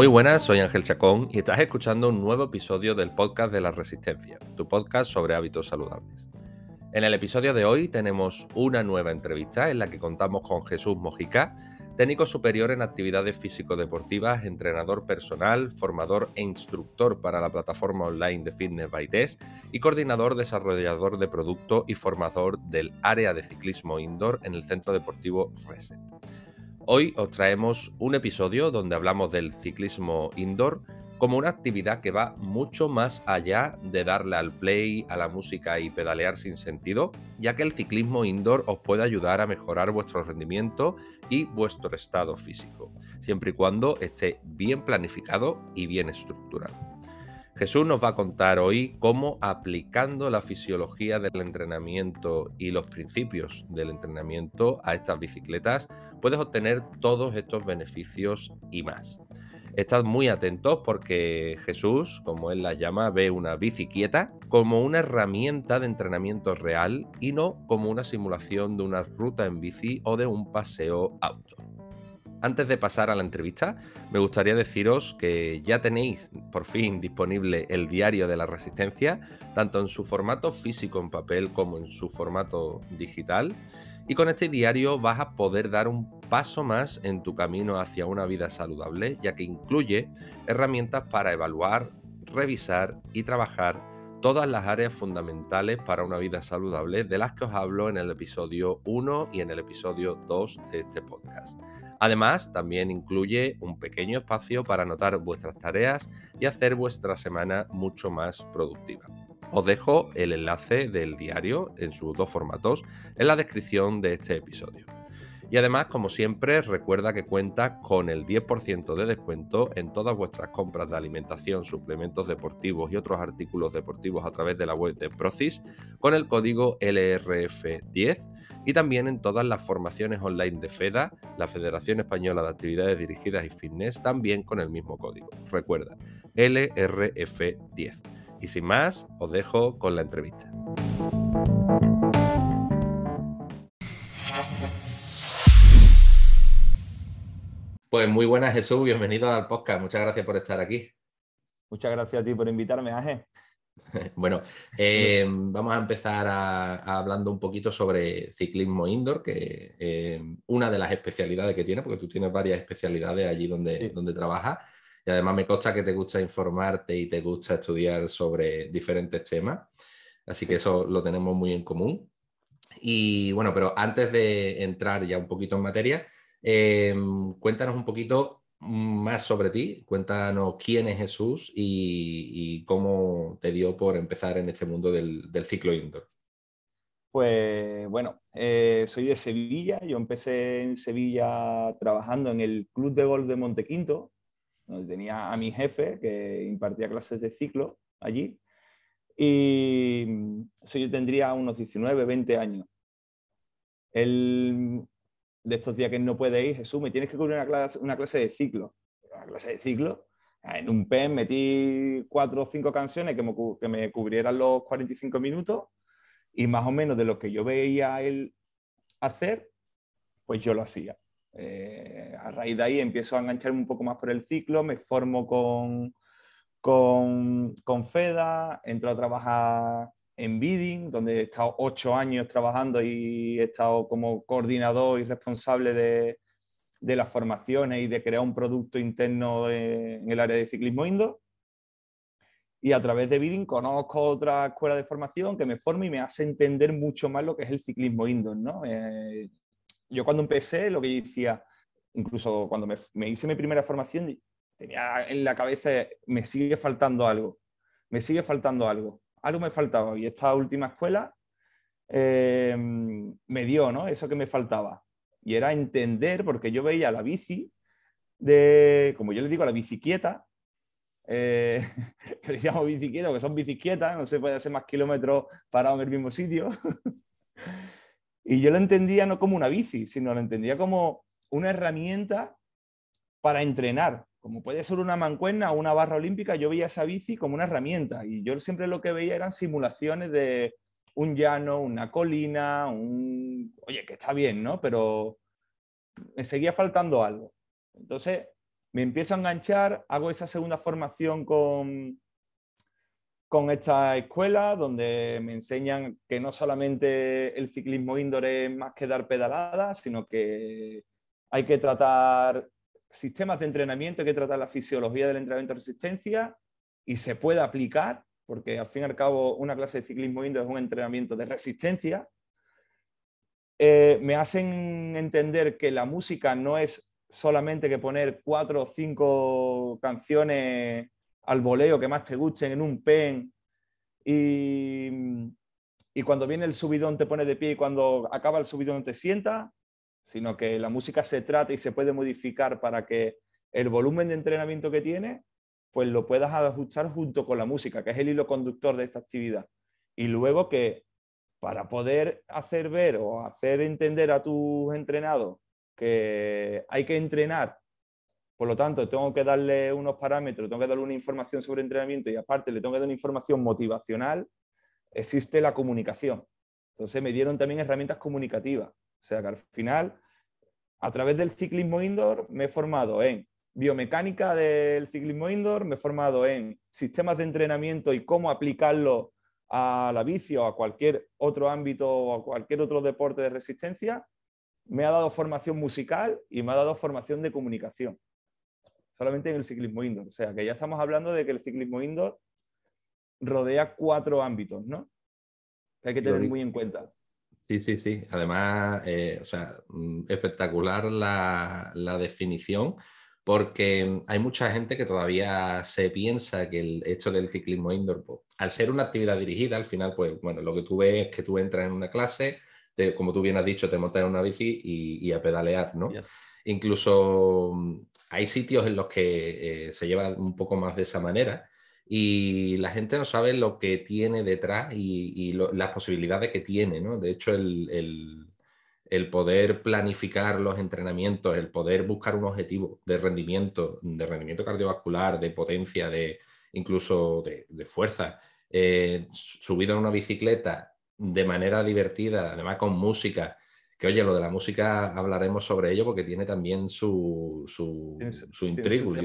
Muy buenas, soy Ángel Chacón y estás escuchando un nuevo episodio del podcast de la Resistencia, tu podcast sobre hábitos saludables. En el episodio de hoy tenemos una nueva entrevista en la que contamos con Jesús Mojica, técnico superior en actividades físico-deportivas, entrenador personal, formador e instructor para la plataforma online de Fitness by Test y coordinador desarrollador de producto y formador del área de ciclismo indoor en el Centro Deportivo Reset. Hoy os traemos un episodio donde hablamos del ciclismo indoor como una actividad que va mucho más allá de darle al play, a la música y pedalear sin sentido, ya que el ciclismo indoor os puede ayudar a mejorar vuestro rendimiento y vuestro estado físico, siempre y cuando esté bien planificado y bien estructurado. Jesús nos va a contar hoy cómo aplicando la fisiología del entrenamiento y los principios del entrenamiento a estas bicicletas puedes obtener todos estos beneficios y más. Estad muy atentos porque Jesús, como él la llama, ve una bicicleta como una herramienta de entrenamiento real y no como una simulación de una ruta en bici o de un paseo outdoor. Antes de pasar a la entrevista, me gustaría deciros que ya tenéis por fin disponible el diario de la resistencia, tanto en su formato físico en papel como en su formato digital. Y con este diario vas a poder dar un paso más en tu camino hacia una vida saludable, ya que incluye herramientas para evaluar, revisar y trabajar todas las áreas fundamentales para una vida saludable de las que os hablo en el episodio 1 y en el episodio 2 de este podcast. Además, también incluye un pequeño espacio para anotar vuestras tareas y hacer vuestra semana mucho más productiva. Os dejo el enlace del diario en sus dos formatos en la descripción de este episodio. Y además, como siempre, recuerda que cuenta con el 10% de descuento en todas vuestras compras de alimentación, suplementos deportivos y otros artículos deportivos a través de la web de Procis con el código LRF10 y también en todas las formaciones online de FEDA, la Federación Española de Actividades Dirigidas y Fitness, también con el mismo código. Recuerda, LRF10. Y sin más, os dejo con la entrevista. Pues muy buenas Jesús, bienvenido al podcast. Muchas gracias por estar aquí. Muchas gracias a ti por invitarme, Ángel. Bueno, eh, vamos a empezar hablando un poquito sobre ciclismo indoor, que eh, una de las especialidades que tiene, porque tú tienes varias especialidades allí donde, donde trabajas, y además me consta que te gusta informarte y te gusta estudiar sobre diferentes temas, así que eso lo tenemos muy en común. Y bueno, pero antes de entrar ya un poquito en materia, eh, cuéntanos un poquito más sobre ti. Cuéntanos quién es Jesús y, cómo te dio por empezar en este mundo del, ciclo indoor. Pues bueno, eh, soy de Sevilla. Yo empecé en Sevilla trabajando en el Club de Golf de Montequinto, donde tenía a mi jefe que impartía clases de ciclo allí. Y yo tendría unos 19, 20 años. Él de estos días que no puede ir, Jesús, me tienes que cubrir una clase, una clase de ciclo. Una clase de ciclo. En un pen metí cuatro o cinco canciones que me, que me cubrieran los 45 minutos y más o menos de lo que yo veía él hacer, pues yo lo hacía. Eh, a raíz de ahí empiezo a engancharme un poco más por el ciclo, me formo con, con, con FEDA, entro a trabajar en Bidding, donde he estado ocho años trabajando y he estado como coordinador y responsable de, las formaciones y de crear un producto interno en el área de ciclismo indo. Y a través de Bidding conozco otra escuela de formación que me forma y me hace entender mucho más lo que es el ciclismo indoor. ¿no? Eh, yo cuando empecé, lo que decía, incluso cuando me, hice mi primera formación, tenía en la cabeza, me sigue faltando algo, me sigue faltando algo algo me faltaba y esta última escuela eh, me dio ¿no? eso que me faltaba. Y era entender, porque yo veía la bici, de, como yo le digo, la bicicleta, eh, que le llamo bicicleta, porque son bicicletas, no se puede hacer más kilómetros parado en el mismo sitio. Y yo lo entendía no como una bici, sino lo entendía como una herramienta para entrenar. Como puede ser una mancuerna o una barra olímpica, yo veía esa bici como una herramienta. Y yo siempre lo que veía eran simulaciones de un llano, una colina, un... Oye, que está bien, ¿no? Pero me seguía faltando algo. Entonces me empiezo a enganchar, hago esa segunda formación con, con esta escuela, donde me enseñan que no solamente el ciclismo indoor es más que dar pedaladas, sino que hay que tratar sistemas de entrenamiento, hay que tratar la fisiología del entrenamiento de resistencia y se puede aplicar, porque al fin y al cabo una clase de ciclismo indoor es un entrenamiento de resistencia. Eh, me hacen entender que la música no es solamente que poner cuatro o cinco canciones al voleo que más te gusten en un pen y, y cuando viene el subidón te pones de pie y cuando acaba el subidón te sienta, sino que la música se trata y se puede modificar para que el volumen de entrenamiento que tiene, pues lo puedas ajustar junto con la música, que es el hilo conductor de esta actividad. Y luego que para poder hacer ver o hacer entender a tus entrenados que hay que entrenar, por lo tanto, tengo que darle unos parámetros, tengo que darle una información sobre entrenamiento y aparte le tengo que dar una información motivacional, existe la comunicación. Entonces me dieron también herramientas comunicativas. O sea que al final, a través del ciclismo indoor, me he formado en biomecánica del ciclismo indoor, me he formado en sistemas de entrenamiento y cómo aplicarlo a la bici o a cualquier otro ámbito o a cualquier otro deporte de resistencia me ha dado formación musical y me ha dado formación de comunicación. Solamente en el ciclismo indoor. O sea, que ya estamos hablando de que el ciclismo indoor rodea cuatro ámbitos, ¿no? Que hay que tener muy en cuenta. Sí, sí, sí. Además, eh, o sea, mm, espectacular la, la, definición, porque hay mucha gente que todavía se piensa que el hecho del ciclismo indoor, pues, al ser una actividad dirigida, al final, pues, bueno, lo que tú ves es que tú entras en una clase, como tú bien has dicho, te montas en una bici y, a pedalear, ¿no? Incluso mm, hay sitios en los que eh, se lleva un poco más de esa manera y la gente no sabe lo que tiene detrás y, las posibilidades que tiene, ¿no? De hecho, el, poder planificar los entrenamientos, el poder buscar un objetivo de rendimiento, de rendimiento cardiovascular, de potencia, de incluso de, fuerza, eh, en una bicicleta de manera divertida, además con música. Que oye, lo de la música hablaremos sobre ello porque tiene también su, su,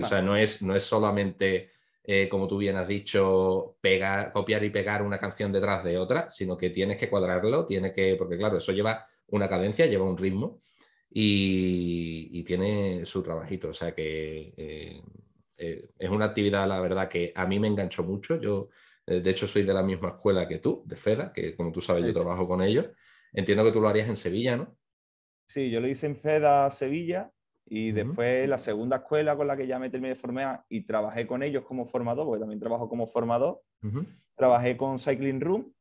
O sea, no es, no es solamente, eh, como tú bien has dicho, pegar, copiar y pegar una canción detrás de otra, sino que tienes que cuadrarlo, tiene que, porque claro, eso lleva una cadencia, lleva un ritmo y, tiene su trabajito. O sea que eh, eh, es una actividad, la verdad, que a mí me enganchó mucho. Yo de hecho, soy de la misma escuela que tú, de FEDA, que como tú sabes, yo trabajo con ellos. Entiendo que tú lo harías en Sevilla, ¿no? Sí, yo lo hice en FEDA Sevilla y después la segunda escuela con la que ya me terminé de formar y trabajé con ellos como formador, porque también trabajo como formador, trabajé con Cycling Room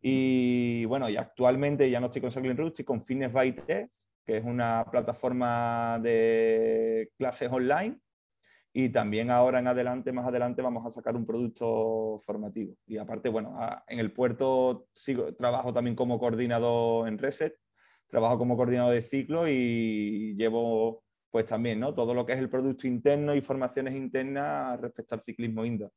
y bueno, y actualmente ya no estoy con Cycling Room, estoy con Fitness by Test, que es una plataforma de clases online y también ahora en adelante, más adelante, vamos a sacar un producto formativo. Y aparte, bueno, en el puerto sigo, trabajo también como coordinador en Reset, trabajo como coordinador de ciclo y llevo pues también, ¿no? Todo lo que es el producto interno y formaciones internas respecto al ciclismo indoor.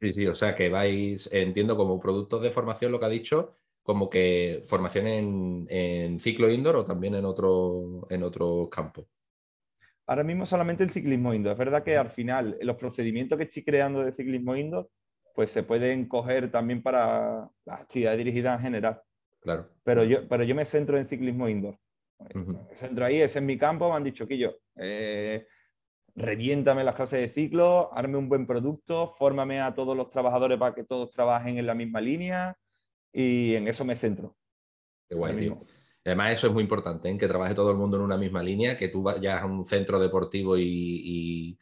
Sí, sí, o sea que vais, entiendo como productos de formación lo que ha dicho, como que formación en, en ciclo indoor o también en otro, en otro campo. Ahora mismo solamente el ciclismo indoor. Es verdad que al final los procedimientos que estoy creando de ciclismo indoor, pues se pueden coger también para las actividades dirigidas en general. Claro. Pero yo, pero yo me centro en ciclismo indoor. Me centro ahí, ese es mi campo, me han dicho que yo, eh, reviéntame las clases de ciclo, arme un buen producto, fórmame a todos los trabajadores para que todos trabajen en la misma línea y en eso me centro. Qué guay, tío. Además, eso es muy importante, en ¿eh? que trabaje todo el mundo en una misma línea, que tú vayas a un centro deportivo y,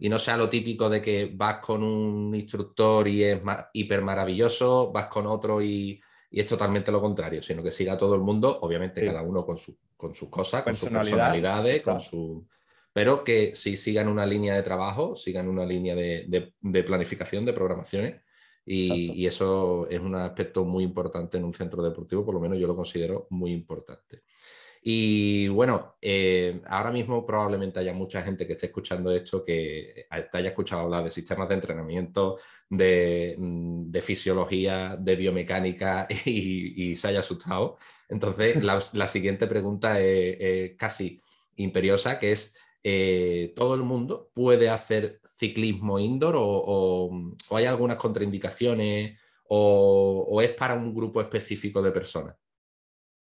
no sea lo típico de que vas con un instructor y es hiper maravilloso, vas con otro y, es totalmente lo contrario, sino que siga todo el mundo, obviamente cada uno con, con sus cosas, con sus personalidades, con su... pero que sí sigan una línea de trabajo, sigan una línea de, planificación, de programaciones Y, eso es un aspecto muy importante en un centro deportivo, por lo menos yo lo considero muy importante. Y bueno, eh, ahora mismo probablemente haya mucha gente que esté escuchando esto que te haya escuchado hablar de sistemas de entrenamiento, de, mm, fisiología, de biomecánica y, se haya asustado. Entonces, la, siguiente pregunta es casi imperiosa, que es eh, todo el mundo puede hacer ciclismo indoor o, hay algunas contraindicaciones o, es para un grupo específico de personas?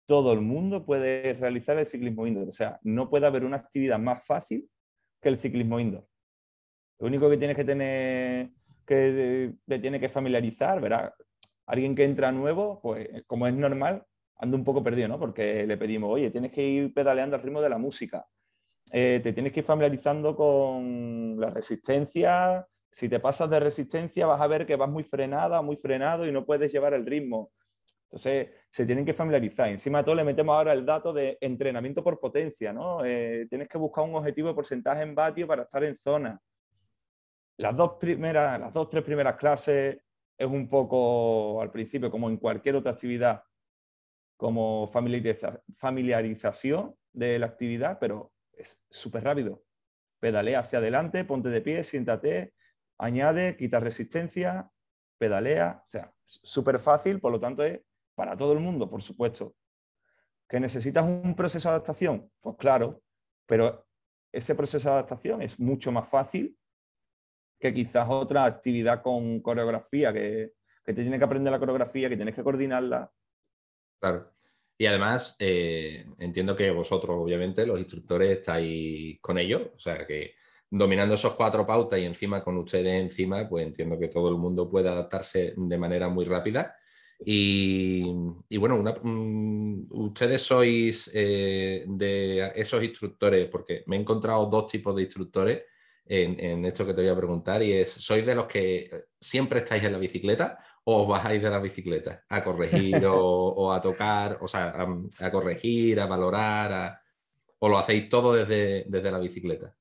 Todo el mundo puede realizar el ciclismo indoor. O sea, no puede haber una actividad más fácil que el ciclismo indoor. Lo único que tienes que tener, que te tiene que familiarizar, verá, alguien que entra nuevo, pues como es normal, anda un poco perdido, ¿no? Porque le pedimos, oye, tienes que ir pedaleando al ritmo de la música eh, te tienes que ir familiarizando con la resistencia. Si te pasas de resistencia, vas a ver que vas muy frenada, muy frenado y no puedes llevar el ritmo. Entonces, se tienen que familiarizar. Encima de todo, le metemos ahora el dato de entrenamiento por potencia, ¿no? Eh, tienes que buscar un objetivo de porcentaje en vatio para estar en zona. Las dos primeras, las dos, tres primeras clases es un poco, al principio, como en cualquier otra actividad, como familiarización de la actividad, pero es súper rápido. Pedalea hacia adelante, ponte de pie, siéntate, añade, quita resistencia, pedalea. O sea, súper fácil, por lo tanto es para todo el mundo, por supuesto. ¿Que necesitas un proceso de adaptación? Pues claro, pero ese proceso de adaptación es mucho más fácil que quizás otra actividad con coreografía, que, que te tiene que aprender la coreografía, que tienes que coordinarla. Claro. Y además, eh, entiendo que vosotros, obviamente, los instructores, estáis con ellos, o sea que dominando esos cuatro pautas y encima con ustedes encima, pues entiendo que todo el mundo puede adaptarse de manera muy rápida. Y, bueno, mm, ustedes sois eh, de esos instructores, porque me he encontrado dos tipos de instructores en, en, esto que te voy a preguntar, y es, ¿sois de los que siempre estáis en la bicicleta o os bajáis de la bicicleta a corregir o, a tocar, o sea, a, corregir, a valorar, o lo hacéis todo desde, desde la bicicleta?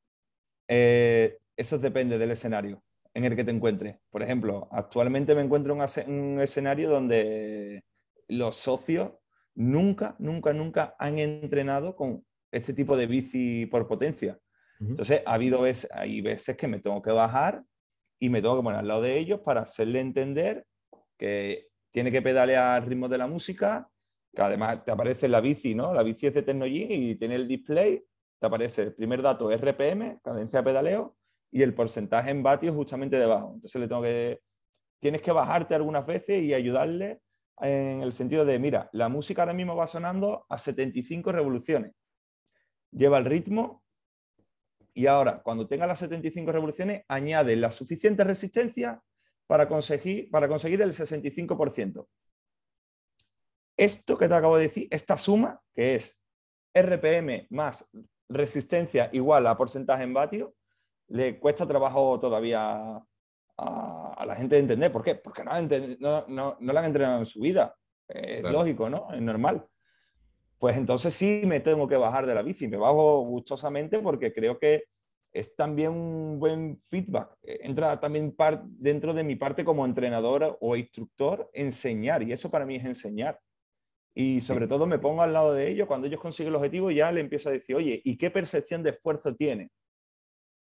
Eh, eso depende del escenario en el que te encuentres. Por ejemplo, actualmente me encuentro en un escenario donde los socios nunca, nunca, nunca han entrenado con este tipo de bici por potencia. Entonces, ha habido veces, hay veces que me tengo que bajar y me tengo que poner al lado de ellos para hacerle entender que tiene que pedalear al ritmo de la música, que además te aparece la bici, ¿no? La bici es de Tecnogy y tiene el display, te aparece el primer dato RPM, cadencia de pedaleo, y el porcentaje en vatios justamente debajo. Entonces le tengo que, tienes que bajarte algunas veces y ayudarle en el sentido de, mira, la música ahora mismo va sonando a 75 revoluciones. Lleva el ritmo y ahora, cuando tenga las 75 revoluciones, añade la suficiente resistencia para conseguir, para conseguir el 65%. Esto que te acabo de decir, esta suma, que es RPM más resistencia igual a porcentaje en vatio, le cuesta trabajo todavía a, la gente de entender. ¿Por qué? Porque no, no, no, la han entrenado en su vida. Es lógico, ¿no? Es normal. Pues entonces sí me tengo que bajar de la bici. Me bajo gustosamente porque creo que es también un buen feedback. Eh, entra también dentro de mi parte como entrenador o instructor enseñar y eso para mí es enseñar. Y sobre todo me pongo al lado de ellos, cuando ellos consiguen el objetivo ya le empiezo a decir, oye, ¿y qué percepción de esfuerzo tiene?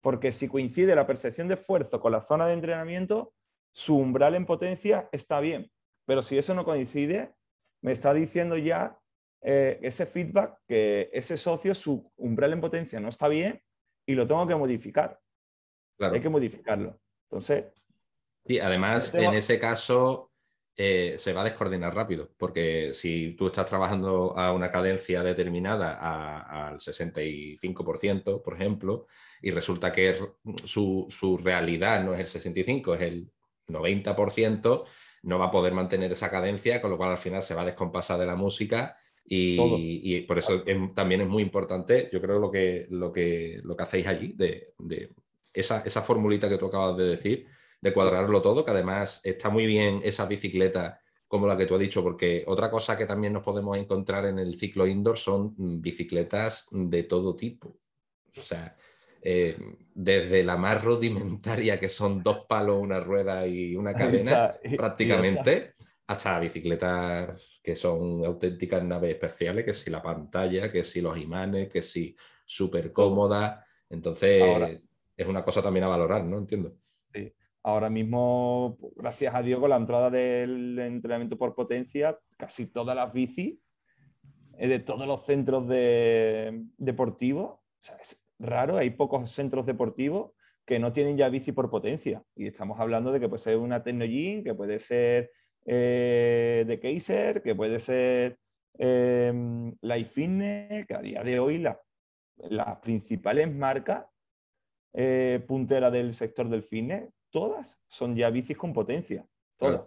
Porque si coincide la percepción de esfuerzo con la zona de entrenamiento, su umbral en potencia está bien. Pero si eso no coincide, me está diciendo ya eh, ese feedback que ese socio, su umbral en potencia no está bien y lo tengo que modificar. Hay que modificarlo. Entonces. Sí, además, en ese caso eh, se va a descoordinar rápido, porque si tú estás trabajando a una cadencia determinada al 65%, por ejemplo, y resulta que su, su realidad no es el 65%, es el 90%, no va a poder mantener esa cadencia, con lo cual al final se va a descompasar de la música y, por eso también es muy importante, yo creo, lo que, lo que, lo que hacéis allí, de, esa, esa, formulita que tú acabas de decir, de cuadrarlo todo, que además está muy bien esa bicicleta como la que tú has dicho, porque otra cosa que también nos podemos encontrar en el ciclo indoor son bicicletas de todo tipo. O sea, eh, desde la más rudimentaria, que son dos palos, una rueda y una cadena, prácticamente, hasta bicicletas que son auténticas naves especiales, que si la pantalla, que si los imanes, que si súper cómoda. Entonces, es una cosa también a valorar, ¿no? Entiendo. Sí. Ahora mismo, gracias a Dios, con la entrada del entrenamiento por potencia, casi todas las bicis eh, de todos los centros de, deportivos, o sea, es raro, hay pocos centros deportivos que no tienen ya bici por potencia. Y estamos hablando de que puede ser una Technogym, que puede ser eh, de Kaiser, que puede ser eh, Life Fitness, que a día de hoy las principales marcas eh, punteras del sector del fitness, todas son ya bicis con potencia, todas.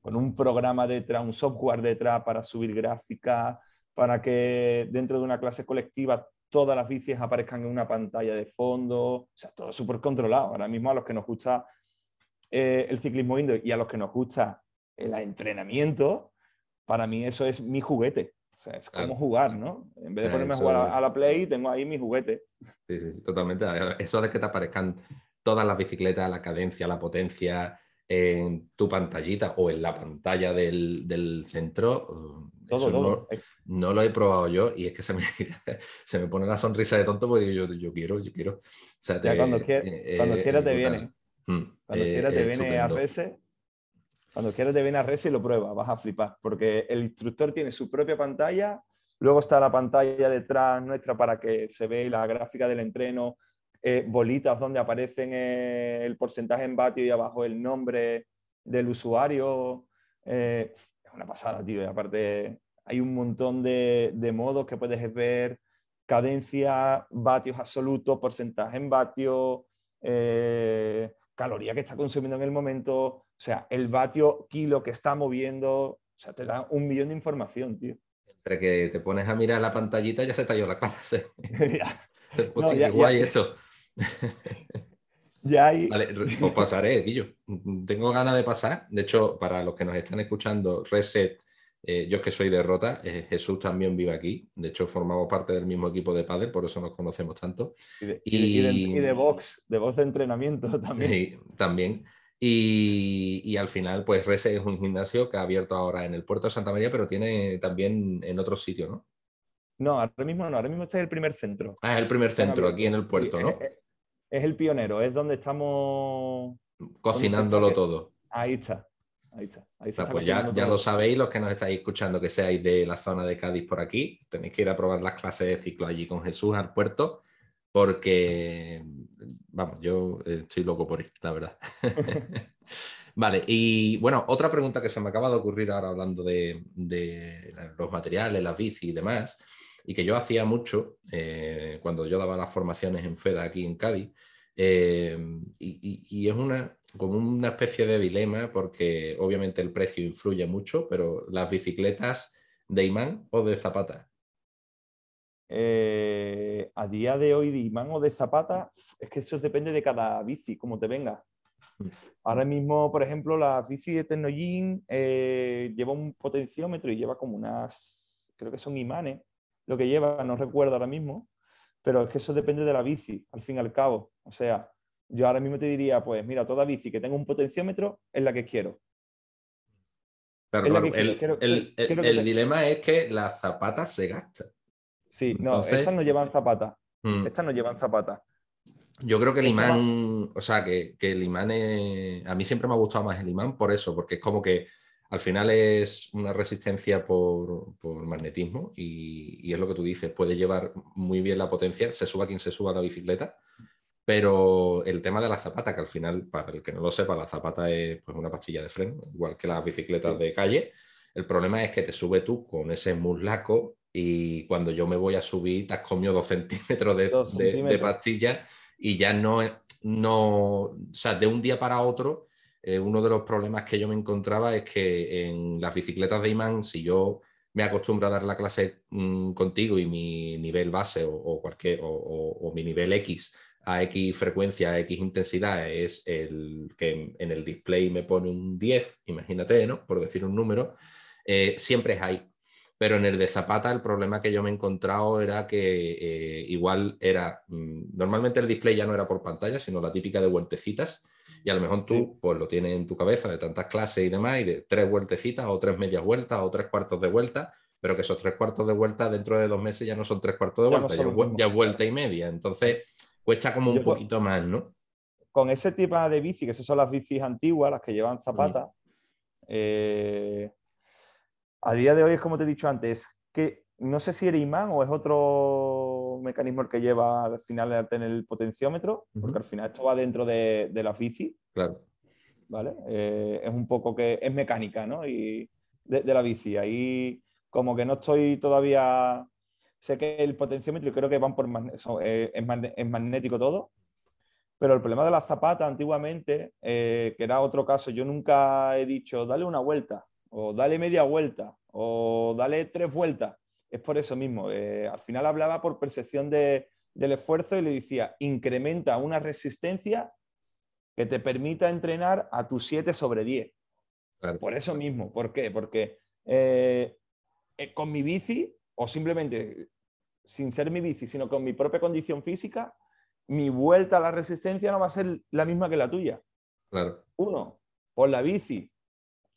Con un programa detrás, un software detrás para subir gráficas, para que dentro de una clase colectiva todas las bicis aparezcan en una pantalla de fondo, o sea, todo súper controlado. Ahora mismo a los que nos gusta eh, el ciclismo indoor y a los que nos gusta el entrenamiento, para mí eso es mi juguete. O sea, es como jugar, ¿no? En vez de ponerme a jugar a la Play, tengo ahí mi juguete. Sí, sí, totalmente. Eso de que te aparezcan todas las bicicletas, la cadencia, la potencia en tu pantallita o en la pantalla del, centro, uh, todo, todo. No, lo he probado yo y es que se me, se me pone la sonrisa de tonto porque yo, yo quiero, yo quiero. cuando, cuando quieras te viene. Mm, cuando quieras te viene a Rese cuando quieras te viene a Res y lo prueba, vas a flipar, porque el instructor tiene su propia pantalla, luego está la pantalla detrás nuestra para que se vea la gráfica del entreno, eh, bolitas donde aparecen eh, el porcentaje en vatio y abajo el nombre del usuario. Eh, es una pasada, tío. Y aparte, hay un montón de, de modos que puedes ver, cadencia, vatios absolutos, porcentaje en vatio, caloría que está consumiendo en el momento, o sea, el vatio kilo que está moviendo, o sea, te da un millón de información, tío. Entre que te pones a mirar la pantallita ya se te ha ido la cara. ya. guay esto. ya hay... Vale, os pasaré, Guillo. Tengo ganas de pasar. De hecho, para los que nos están escuchando, Reset, eh, yo es que soy de Rota, eh, Jesús también vive aquí. De hecho, formamos parte del mismo equipo de padre, por eso nos conocemos tanto. Y de, y, de, box, de voz de entrenamiento también. Sí, también. Y, al final, pues Rese es un gimnasio que ha abierto ahora en el puerto de Santa María, pero tiene también en otros sitios, ¿no? No, ahora mismo no, ahora mismo este es el primer centro. Ah, es el primer centro aquí en el puerto, ¿no? Es, el pionero, es donde estamos cocinándolo todo. Ahí está. Ahí está. pues ya, ya lo sabéis, los que nos estáis escuchando, que seáis de la zona de Cádiz por aquí, tenéis que ir a probar las clases de ciclo allí con Jesús al puerto, porque vamos, yo eh, estoy loco por ir, la verdad. vale, y bueno, otra pregunta que se me acaba de ocurrir ahora hablando de, los materiales, las bici y demás, y que yo hacía mucho eh, cuando yo daba las formaciones en FEDA aquí en Cádiz, eh, y, es una, como una especie de dilema porque obviamente el precio influye mucho, pero las bicicletas de imán o de zapata. Eh, a día de hoy de imán o de zapata, es que eso depende de cada bici, como te venga. Ahora mismo, por ejemplo, la bici de Tecnogym eh, lleva un potenciómetro y lleva como unas, creo que son imanes, lo que lleva, no recuerdo ahora mismo, pero es que eso depende de la bici, al fin y al cabo. O sea, yo ahora mismo te diría, pues mira, toda bici que tenga un potenciómetro es la que quiero. Pero el, dilema es que las zapatas se gastan. Sí, no, estas no llevan zapatas. Mm. Estas no llevan zapatas. Yo creo que el imán, o sea, que, el imán es... A mí siempre me ha gustado más el imán por eso, porque es como que al final es una resistencia por, magnetismo y, es lo que tú dices, puede llevar muy bien la potencia, se suba quien se suba a la bicicleta, pero el tema de la zapata, que al final, para el que no lo sepa, la zapata es pues, una pastilla de freno, igual que las bicicletas de calle. El problema es que te sube tú con ese muslaco y cuando yo me voy a subir te has comido dos centímetros de, pastilla y ya no, no, o sea, de un día para otro, eh, uno de los problemas que yo me encontraba es que en las bicicletas de imán, si yo me acostumbro a dar la clase mm, contigo y mi nivel base o, cualquier, o, mi nivel X a X frecuencia, a X intensidad es el que en el display me pone un 10, imagínate, ¿no? Por decir un número, eh, siempre es ahí. Pero en el de Zapata el problema que yo me he encontrado era que eh, igual era, mm, normalmente el display ya no era por pantalla, sino la típica de vueltecitas, y a lo mejor tú pues lo tienes en tu cabeza de tantas clases y demás, y de tres vueltecitas o tres medias vueltas o tres cuartos de vuelta, pero que esos tres cuartos de vuelta dentro de dos meses ya no son tres cuartos de vuelta, ya, vuelta y media. Entonces cuesta como un poquito más, ¿no? Con ese tipo de bici, que esas son las bicis antiguas, las que llevan zapatas, eh, a día de hoy es como te he dicho antes, que no sé si era imán o es otro mecanismo el que lleva al final a tener el potenciómetro, porque al final esto va dentro de, la bici. Claro. ¿Vale? Eh, es un poco que es mecánica, ¿no? Y de, la bici. Ahí como que no estoy todavía... Sé que el potenciómetro creo que van por eh, es, magnético todo, pero el problema de la zapata antiguamente, eh, que era otro caso, yo nunca he dicho, dale una vuelta, o dale media vuelta, o dale tres vueltas es por eso mismo. Eh, al final hablaba por percepción del esfuerzo y le decía, incrementa una resistencia que te permita entrenar a tu 7 sobre 10. Por eso mismo. ¿Por qué? Porque eh, eh, con mi bici, o simplemente sin ser mi bici, sino con mi propia condición física, mi vuelta a la resistencia no va a ser la misma que la tuya. Claro. Uno, por la bici.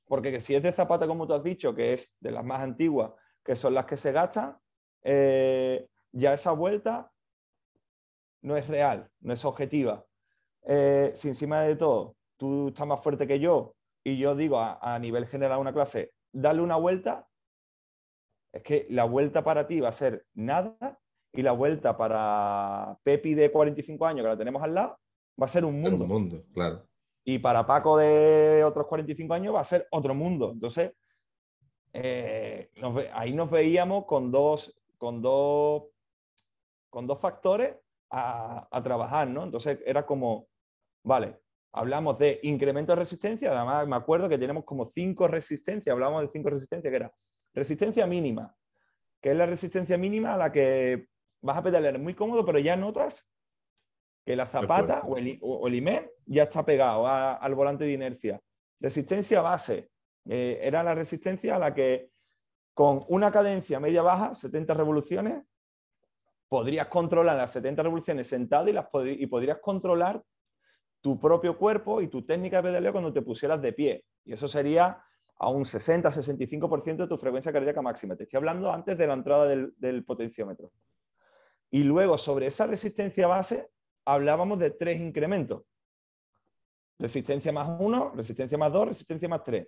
Porque si es de zapata, como tú has dicho, que es de las más antiguas, que son las que se gastan, eh, ya esa vuelta no es real, no es objetiva. Eh, si encima de todo tú estás más fuerte que yo y yo digo a, nivel general una clase, dale una vuelta, es que la vuelta para ti va a ser nada y la vuelta para Pepi de 45 años, que la tenemos al lado, va a ser un mundo. Un mundo, claro. Y para Paco de otros 45 años va a ser otro mundo. Entonces, eh, ahí nos veíamos con dos, con dos, con dos factores a, trabajar, ¿no? Entonces era como, vale, hablamos de incremento de resistencia, además me acuerdo que tenemos como cinco resistencias, hablamos de cinco resistencias, que era resistencia mínima, que es la resistencia mínima a la que vas a pedalear muy cómodo, pero ya notas que la zapata o el, o ya está pegado al volante de inercia. Resistencia base, eh, era la resistencia a la que con una cadencia media-baja, 70 revoluciones, podrías controlar las 70 revoluciones sentado y, las y podrías controlar tu propio cuerpo y tu técnica de pedaleo cuando te pusieras de pie. Y eso sería a un 60-65% de tu frecuencia cardíaca máxima. Te estoy hablando antes de la entrada del, del potenciómetro. Y luego, sobre esa resistencia base, hablábamos de tres incrementos. Resistencia más 1, resistencia más 2, resistencia más 3.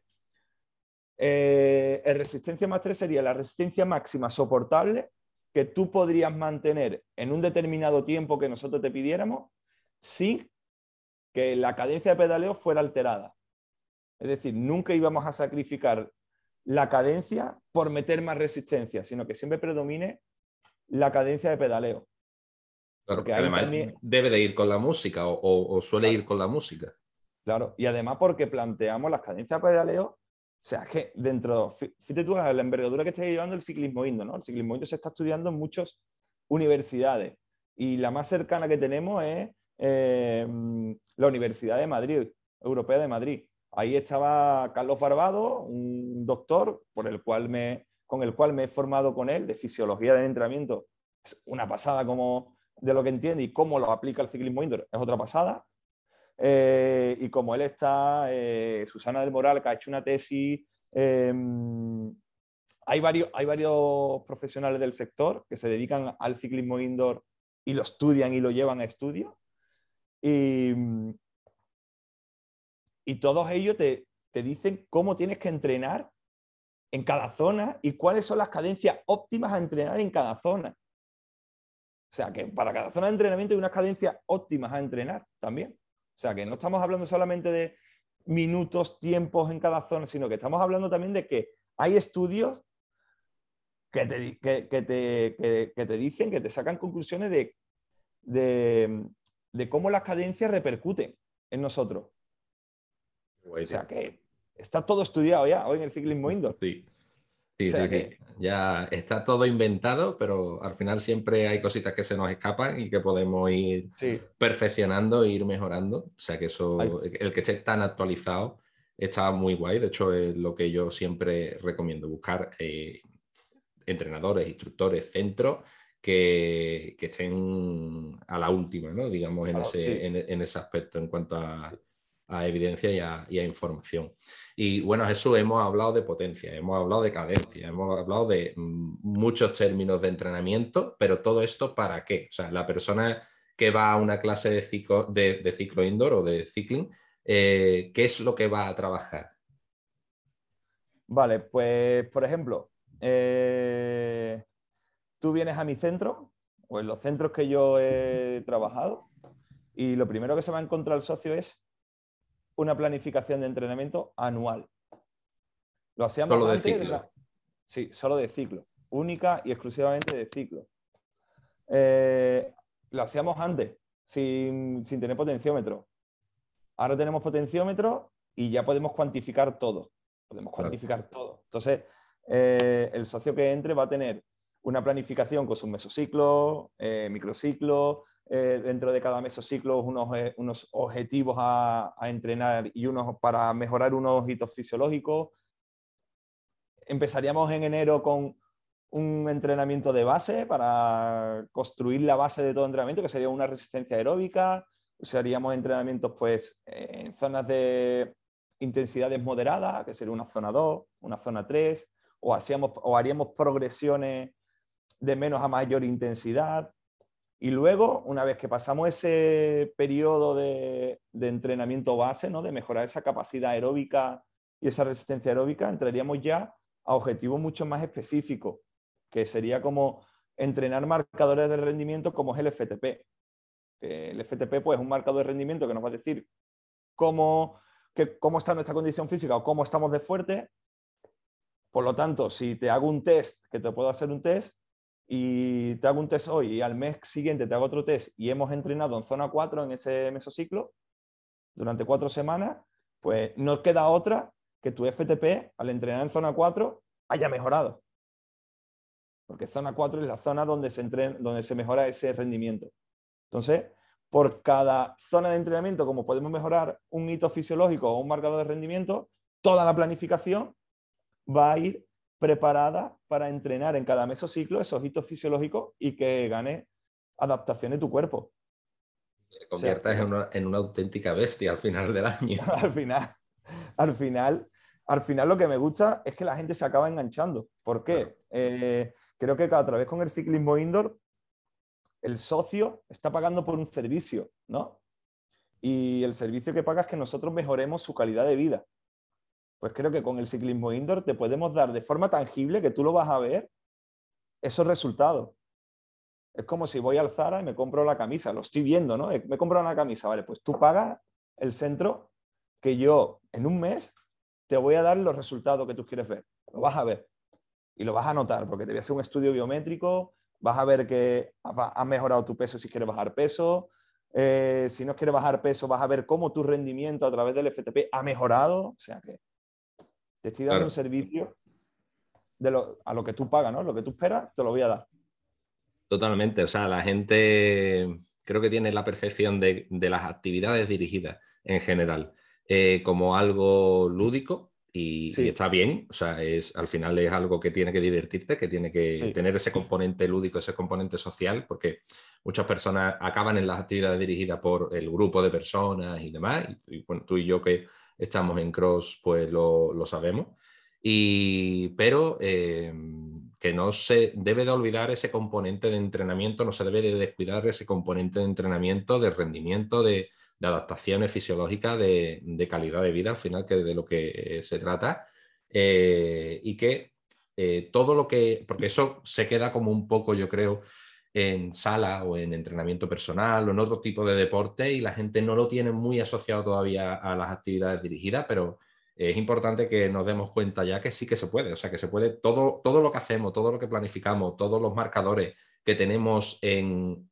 Eh, el resistencia más 3 sería la resistencia máxima soportable que tú podrías mantener en un determinado tiempo que nosotros te pidiéramos sin que la cadencia de pedaleo fuera alterada. Es decir, nunca íbamos a sacrificar la cadencia por meter más resistencia, sino que siempre predomine la cadencia de pedaleo. Porque además debe de ir con la música o, suele ir con la música. Claro, y además porque planteamos las cadencias de pedaleo o sea, que dentro, fíjate tú la envergadura que está llevando el ciclismo indo, ¿no? El ciclismo indo se está estudiando en muchas universidades y la más cercana que tenemos es eh, la Universidad de Madrid, Europea de Madrid. Ahí estaba Carlos Barbado, un doctor por el cual me, con el cual me he formado con él de fisiología del entrenamiento. Es una pasada como de lo que entiende y cómo lo aplica el ciclismo indoor. Es otra pasada. Eh, y como él está, eh, Susana del Moral, que ha hecho una tesis, em, hay, varios, hay varios profesionales del sector que se dedican al ciclismo indoor y lo estudian y lo llevan a estudio. Y, y todos ellos te, te dicen cómo tienes que entrenar en cada zona y cuáles son las cadencias óptimas a entrenar en cada zona. O sea que para cada zona de entrenamiento hay unas cadencias óptimas a entrenar también. O sea, que no estamos hablando solamente de minutos, tiempos en cada zona, sino que estamos hablando también de que hay estudios que te, te, dicen, que te sacan conclusiones de, de, cómo las cadencias repercuten en nosotros. O sea que está todo estudiado ya hoy en el ciclismo indoor. Sí. Sí, ya está todo inventado, pero al final siempre hay cositas que se nos escapan y que podemos ir perfeccionando e ir mejorando. O sea que eso, el que esté tan actualizado está muy guay. De hecho, es lo que yo siempre recomiendo, buscar eh, entrenadores, instructores, centros que, estén a la última, ¿no? digamos, en, ese, aspecto en cuanto a, evidencia y a, información. Y bueno, Jesús, hemos hablado de potencia, hemos hablado de cadencia, hemos hablado de mm, muchos términos de entrenamiento, pero todo esto para qué? O sea, la persona que va a una clase de ciclo, de, ciclo indoor o de cycling, eh, ¿qué es lo que va a trabajar? Vale, pues por ejemplo, eh, tú vienes a mi centro o en los centros que yo he trabajado y lo primero que se va a encontrar el socio es una planificación de entrenamiento anual. Lo hacíamos solo de ciclo. Sí, solo de ciclo. Única y exclusivamente de ciclo. Eh, lo hacíamos antes, sin, tener potenciómetro. Ahora tenemos potenciómetro y ya podemos cuantificar todo. Podemos cuantificar todo. Entonces, eh, el socio que entre va a tener una planificación con sus mesociclos, eh, microciclos, eh, dentro de cada mesociclo unos, unos objetivos a, entrenar y unos para mejorar unos hitos fisiológicos. Empezaríamos en enero con un entrenamiento de base para construir la base de todo entrenamiento, que sería una resistencia aeróbica. Usaríamos entrenamientos pues, en zonas de intensidades moderadas, que sería una zona 2, una zona 3, o, o haríamos progresiones de menos a mayor intensidad. Y luego, una vez que pasamos ese periodo de, entrenamiento base, ¿no? de mejorar esa capacidad aeróbica y esa resistencia aeróbica, entraríamos ya a objetivos mucho más específicos, que sería como entrenar marcadores de rendimiento como es el FTP. El FTP pues, es un marcador de rendimiento que nos va a decir cómo, cómo está nuestra condición física o cómo estamos de fuerte. Por lo tanto, si te hago un test, que te puedo hacer un test, y te hago un test hoy y al mes siguiente te hago otro test y hemos entrenado en zona 4 en ese mesociclo durante cuatro semanas, pues no queda otra que tu FTP al entrenar en zona 4 haya mejorado. Porque zona 4 es la zona donde se, donde se mejora ese rendimiento. Entonces, por cada zona de entrenamiento, como podemos mejorar un hito fisiológico o un marcador de rendimiento, toda la planificación va a ir preparada para entrenar en cada mesociclo esos hitos fisiológicos y que gane adaptación de tu cuerpo. Te conviertas en, una, auténtica bestia al final del año. al final, al final, al final lo que me gusta es que la gente se acaba enganchando. ¿Por qué? Eh, creo que cada vez con el ciclismo indoor, el socio está pagando por un servicio, ¿no? Y el servicio que paga es que nosotros mejoremos su calidad de vida pues creo que con el ciclismo indoor te podemos dar de forma tangible que tú lo vas a ver esos resultados. Es como si voy al Zara y me compro la camisa, lo estoy viendo, ¿no? Me compro una camisa, vale, pues tú pagas el centro que yo en un mes te voy a dar los resultados que tú quieres ver. Lo vas a ver y lo vas a notar porque te voy a hacer un estudio biométrico, vas a ver que has mejorado tu peso si quieres bajar peso, eh, si no quieres bajar peso vas a ver cómo tu rendimiento a través del FTP ha mejorado, o sea que te estoy dando un servicio de lo, a lo que tú pagas, ¿no? Lo que tú esperas, te lo voy a dar. Totalmente. O sea, la gente creo que tiene la percepción de, las actividades dirigidas en general eh, como algo lúdico y, está bien. O sea, es, al final es algo que tiene que divertirte, que tiene que tener ese componente lúdico, ese componente social, porque muchas personas acaban en las actividades dirigidas por el grupo de personas y demás. Y, bueno, tú y yo que estamos en cross, pues lo, sabemos. Y, pero eh, que no se debe de olvidar ese componente de entrenamiento, no se debe de descuidar ese componente de entrenamiento, de rendimiento, de, adaptaciones fisiológicas, de, calidad de vida, al final, que de lo que eh, se trata. Eh, y que todo lo que, porque eso se queda como un poco, yo creo, en sala o en entrenamiento personal o en otro tipo de deporte y la gente no lo tiene muy asociado todavía a las actividades dirigidas, pero es importante que nos demos cuenta ya que sí que se puede, o sea, que se puede todo, todo lo que hacemos, todo lo que planificamos, todos los marcadores que tenemos en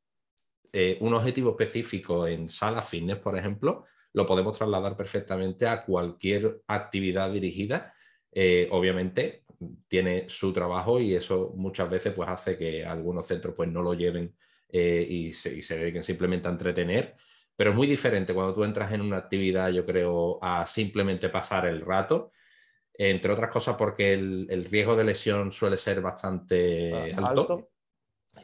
eh, un objetivo específico en sala fitness, por ejemplo, lo podemos trasladar perfectamente a cualquier actividad dirigida. Eh, obviamente, tiene su trabajo y eso muchas veces pues hace que algunos centros pues no lo lleven eh, y, se, y, dediquen simplemente a entretener. Pero es muy diferente cuando tú entras en una actividad, yo creo, a simplemente pasar el rato. entre otras cosas porque el, riesgo de lesión suele ser bastante alto.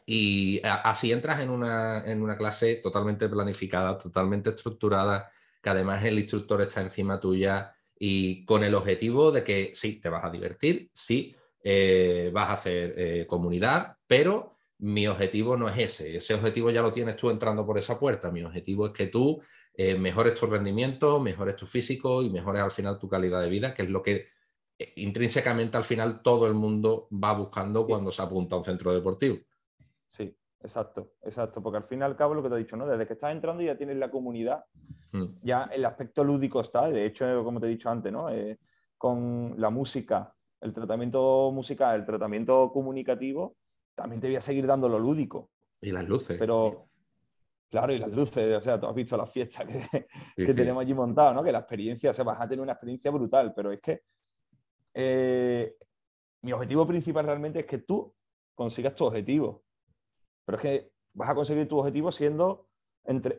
Y así entras en una, en una clase totalmente planificada, totalmente estructurada, que además el instructor está encima tuya y con el objetivo de que sí, te vas a divertir, sí, eh, vas a hacer eh, comunidad, pero mi objetivo no es ese. Ese objetivo ya lo tienes tú entrando por esa puerta. Mi objetivo es que tú eh, mejores tu rendimiento, mejores tu físico y mejores al final tu calidad de vida, que es lo que intrínsecamente al final todo el mundo va buscando cuando se apunta a un centro deportivo. Sí, exacto, exacto, porque al fin y al cabo lo que te he dicho, ¿no? Desde que estás entrando ya tienes la comunidad, mm. ya el aspecto lúdico está, de hecho, como te he dicho antes, ¿no? Eh, con la música, el tratamiento musical, el tratamiento comunicativo, también te voy a seguir dando lo lúdico. Y las luces. Pero, claro, y las luces, o sea, tú has visto las fiestas que, tenemos allí montadas, ¿no? Que la experiencia, o sea, vas a tener una experiencia brutal, pero es que eh, mi objetivo principal realmente es que tú consigas tu objetivo. Pero es que vas a conseguir tu objetivo siendo,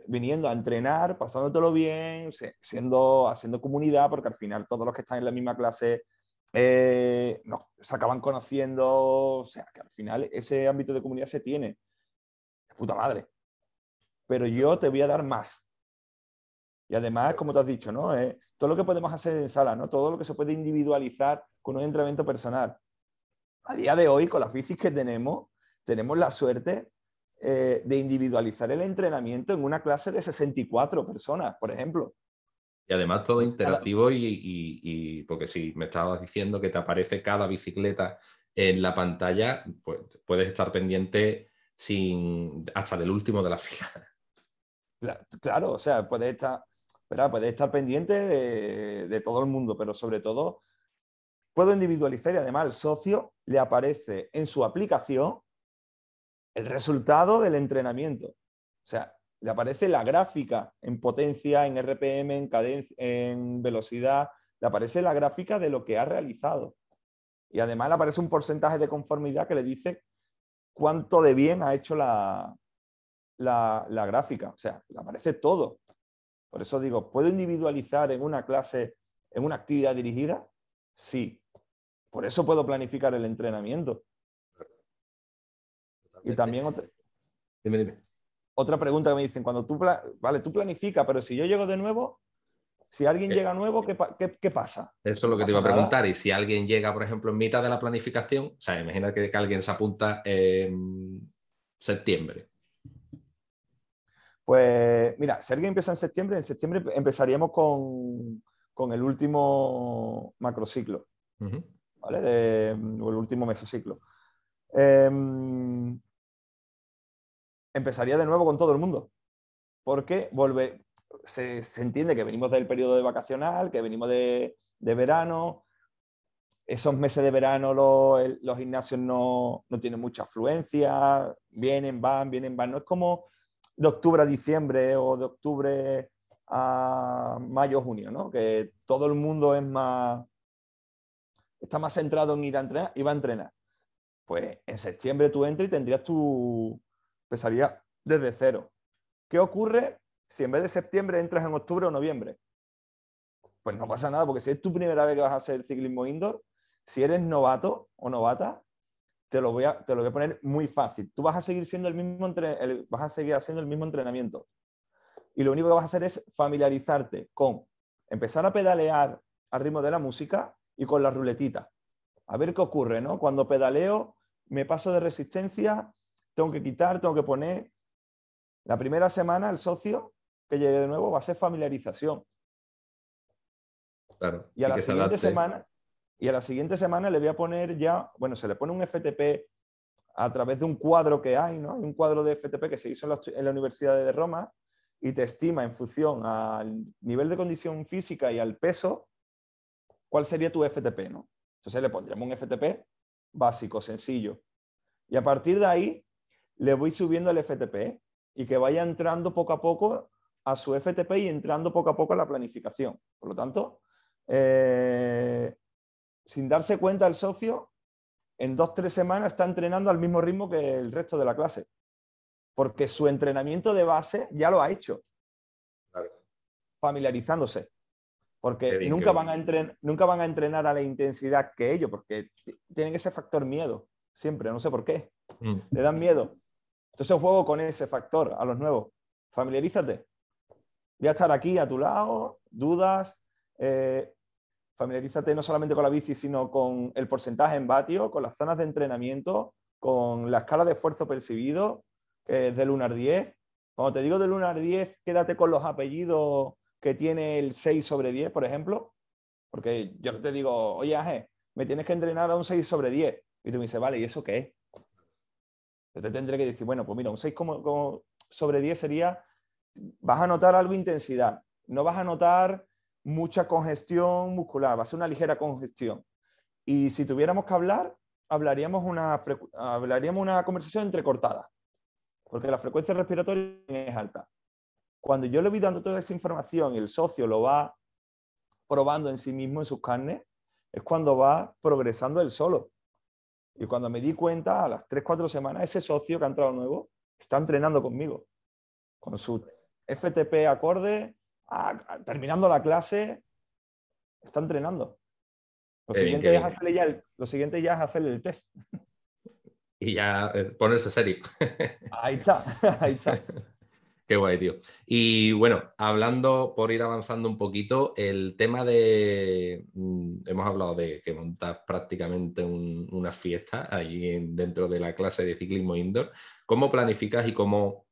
viniendo a entrenar, pasándotelo bien, siendo, haciendo comunidad, porque al final todos los que están en la misma clase eh, se acaban conociendo, o sea, que al final ese ámbito de comunidad se tiene. De puta madre. Pero yo te voy a dar más. Y además, como te has dicho, ¿no? Eh, todo lo que podemos hacer en sala, ¿no? Todo lo que se puede individualizar con un entrenamiento personal. A día de hoy, con las bicis que tenemos, tenemos la suerte eh, de individualizar el entrenamiento en una clase de 64 personas, por ejemplo. Y además todo interactivo y, porque si me estabas diciendo que te aparece cada bicicleta en la pantalla, pues puedes estar pendiente sin, hasta del último de la fila. Claro, o sea, puedes estar, puedes estar pendiente de, de, todo el mundo, pero sobre todo puedo individualizar y además al socio le aparece en su aplicación el resultado del entrenamiento. O sea, le aparece la gráfica en potencia, en RPM, en, cadencia, en velocidad, le aparece la gráfica de lo que ha realizado. Y además le aparece un porcentaje de conformidad que le dice cuánto de bien ha hecho la, la, la gráfica. O sea, le aparece todo. Por eso digo, ¿puedo individualizar en una clase, en una actividad dirigida? Sí. Por eso puedo planificar el entrenamiento. Y también otra, otra pregunta que me dicen, cuando tú, vale, tú planificas, pero si yo llego de nuevo, si alguien eh, llega nuevo, ¿qué, pasa? Eso es lo que te iba a preguntar. Y si alguien llega, por ejemplo, en mitad de la planificación, o sea, imagina que, alguien se apunta en septiembre. Pues mira, si alguien empieza en septiembre, en septiembre empezaríamos con, el último macrociclo, ¿vale? o el último mesociclo. Em, empezaría de nuevo con todo el mundo. Porque vuelve, se, entiende que venimos del periodo de vacacional, que venimos de, verano. Esos meses de verano los, gimnasios no, tienen mucha afluencia, vienen, van, vienen, van. No es como de octubre a diciembre o de octubre a mayo, junio, ¿no? Que todo el mundo es más, está más centrado en ir a entrenar y va a entrenar. Pues en septiembre tú entras y tendrías tu, empezaría desde cero. ¿Qué ocurre si en vez de septiembre entras en octubre o noviembre? Pues no pasa nada, porque si es tu primera vez que vas a hacer ciclismo indoor, si eres novato o novata, te lo voy a, te lo voy a poner muy fácil. Tú vas a seguir siendo el mismo vas a seguir haciendo el mismo entrenamiento. Y lo único que vas a hacer es familiarizarte con empezar a pedalear al ritmo de la música y con la ruletita. A ver qué ocurre, ¿no? Cuando pedaleo, me paso de resistencia tengo que quitar, tengo que poner. La primera semana el socio que llegue de nuevo va a ser familiarización. Claro, y a la siguiente semana y a la siguiente semana le voy a poner ya, bueno, se le pone un FTP a través de un cuadro que hay, ¿no? Hay un cuadro de FTP que se hizo en la, Universidad de Roma y te estima en función al nivel de condición física y al peso cuál sería tu FTP, ¿no? Entonces le pondremos un FTP básico, sencillo. Y a partir de ahí le voy subiendo el FTP y que vaya entrando poco a poco a su FTP y entrando poco a poco a la planificación. Por lo tanto, eh, sin darse cuenta el socio, en dos, tres semanas está entrenando al mismo ritmo que el resto de la clase, porque su entrenamiento de base ya lo ha hecho, familiarizándose. Porque nunca, van a nunca van a entrenar a la intensidad que ellos, porque tienen ese factor miedo, siempre, no sé por qué. Mm. Le dan miedo. Entonces juego con ese factor a los nuevos. Familiarízate. Voy a estar aquí a tu lado, dudas. Eh, familiarízate no solamente con la bici, sino con el porcentaje en vatio, con las zonas de entrenamiento, con la escala de esfuerzo percibido, que es del 1 al 10. Cuando te digo del 1 al 10, quédate con los apellidos que tiene el 6 sobre 10, por ejemplo. Porque yo te digo, oye, Aje, me tienes que entrenar a un 6 sobre 10. Y tú me dices, vale, ¿y eso qué es? Yo te tendré que decir, bueno, pues mira, un 6 como, sobre 10 sería, vas a notar algo de intensidad, no vas a notar mucha congestión muscular, va a ser una ligera congestión. Y si tuviéramos que hablar, hablaríamos una, hablaríamos una conversación entrecortada, porque la frecuencia respiratoria es alta. Cuando yo le voy dando toda esa información y el socio lo va probando en sí mismo, en sus carnes, es cuando va progresando él solo. Y cuando me di cuenta, a las 3, 4 semanas, ese socio que ha entrado nuevo está entrenando conmigo, con su FTP acorde, terminando la clase, está entrenando. Lo siguiente, ya el, lo siguiente, ya es hacerle el test. Y ya eh, ponerse serio. Ahí está, ahí está. Qué guay, tío. Y bueno, hablando, por ir avanzando un poquito, el tema de. Mm, hemos hablado de que montas prácticamente una fiesta allí dentro de la clase de ciclismo indoor. ¿Cómo planificas y cómo,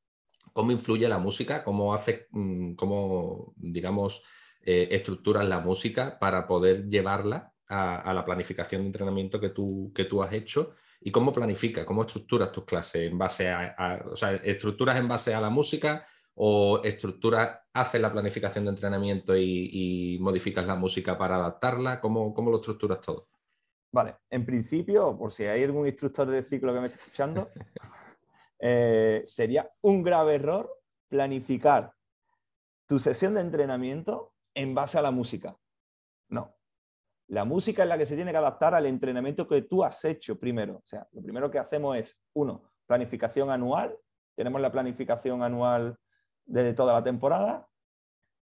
cómo influye la música? ¿Cómo haces, mm, cómo, digamos, eh, estructuras la música para poder llevarla a, la planificación de entrenamiento que tú, que tú has hecho? ¿Y cómo planificas? ¿Cómo estructuras tus clases? ¿En base a, o sea, estructuras en base a la música o estructuras, haces la planificación de entrenamiento y, modificas la música para adaptarla? ¿Cómo, ¿Cómo, lo estructuras todo? Vale, en principio, por si hay algún instructor de ciclo que me esté escuchando, eh, sería un grave error planificar tu sesión de entrenamiento en base a la música. La música es la que se tiene que adaptar al entrenamiento que tú has hecho primero. O sea, lo primero que hacemos es, uno, planificación anual. Tenemos la planificación anual de toda la temporada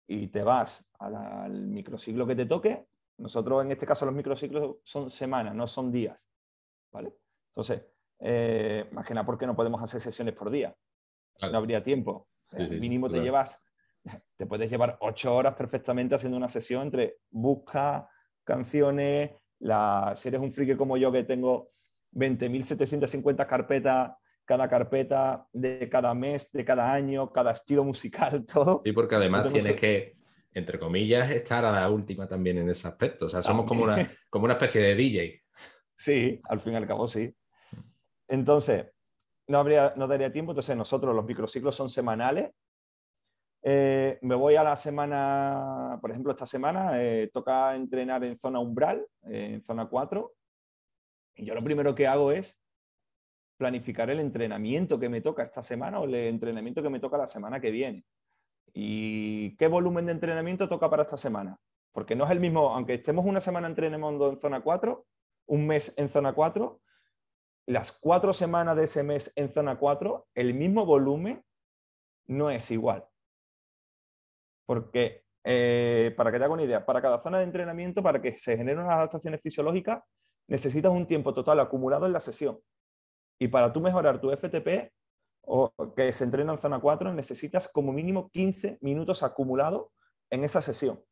y te vas al microciclo que te toque. Nosotros, en este caso, los microciclos son semanas, no son días. ¿vale? Entonces, eh, más que nada porque no podemos hacer sesiones por día. No habría tiempo. mínimo te llevas, te puedes llevar ocho horas perfectamente haciendo una sesión entre busca, canciones, la, si eres un friki como yo que tengo 20.750 carpetas, cada carpeta de cada mes, de cada año, cada estilo musical, todo. Sí, porque además tienes que, entre comillas, estar a la última también en ese aspecto. O sea, somos como una, como una especie de DJ. Sí, al fin y al cabo sí. Entonces, no, habría, no daría tiempo. Entonces, nosotros los microciclos son semanales eh, me voy a la semana, por ejemplo, esta semana eh, toca entrenar en zona umbral, eh, en zona 4. Y yo lo primero que hago es planificar el entrenamiento que me toca esta semana o el entrenamiento que me toca la semana que viene. ¿Y qué volumen de entrenamiento toca para esta semana? Porque no es el mismo, aunque estemos una semana entrenando en zona 4, un mes en zona 4, las cuatro semanas de ese mes en zona 4, el mismo volumen no es igual. Porque, eh, para que te haga una idea, para cada zona de entrenamiento, para que se generen unas adaptaciones fisiológicas, necesitas un tiempo total acumulado en la sesión. Y para tú mejorar tu FTP, o que se entrena en zona 4, necesitas como mínimo 15 minutos acumulados en esa sesión.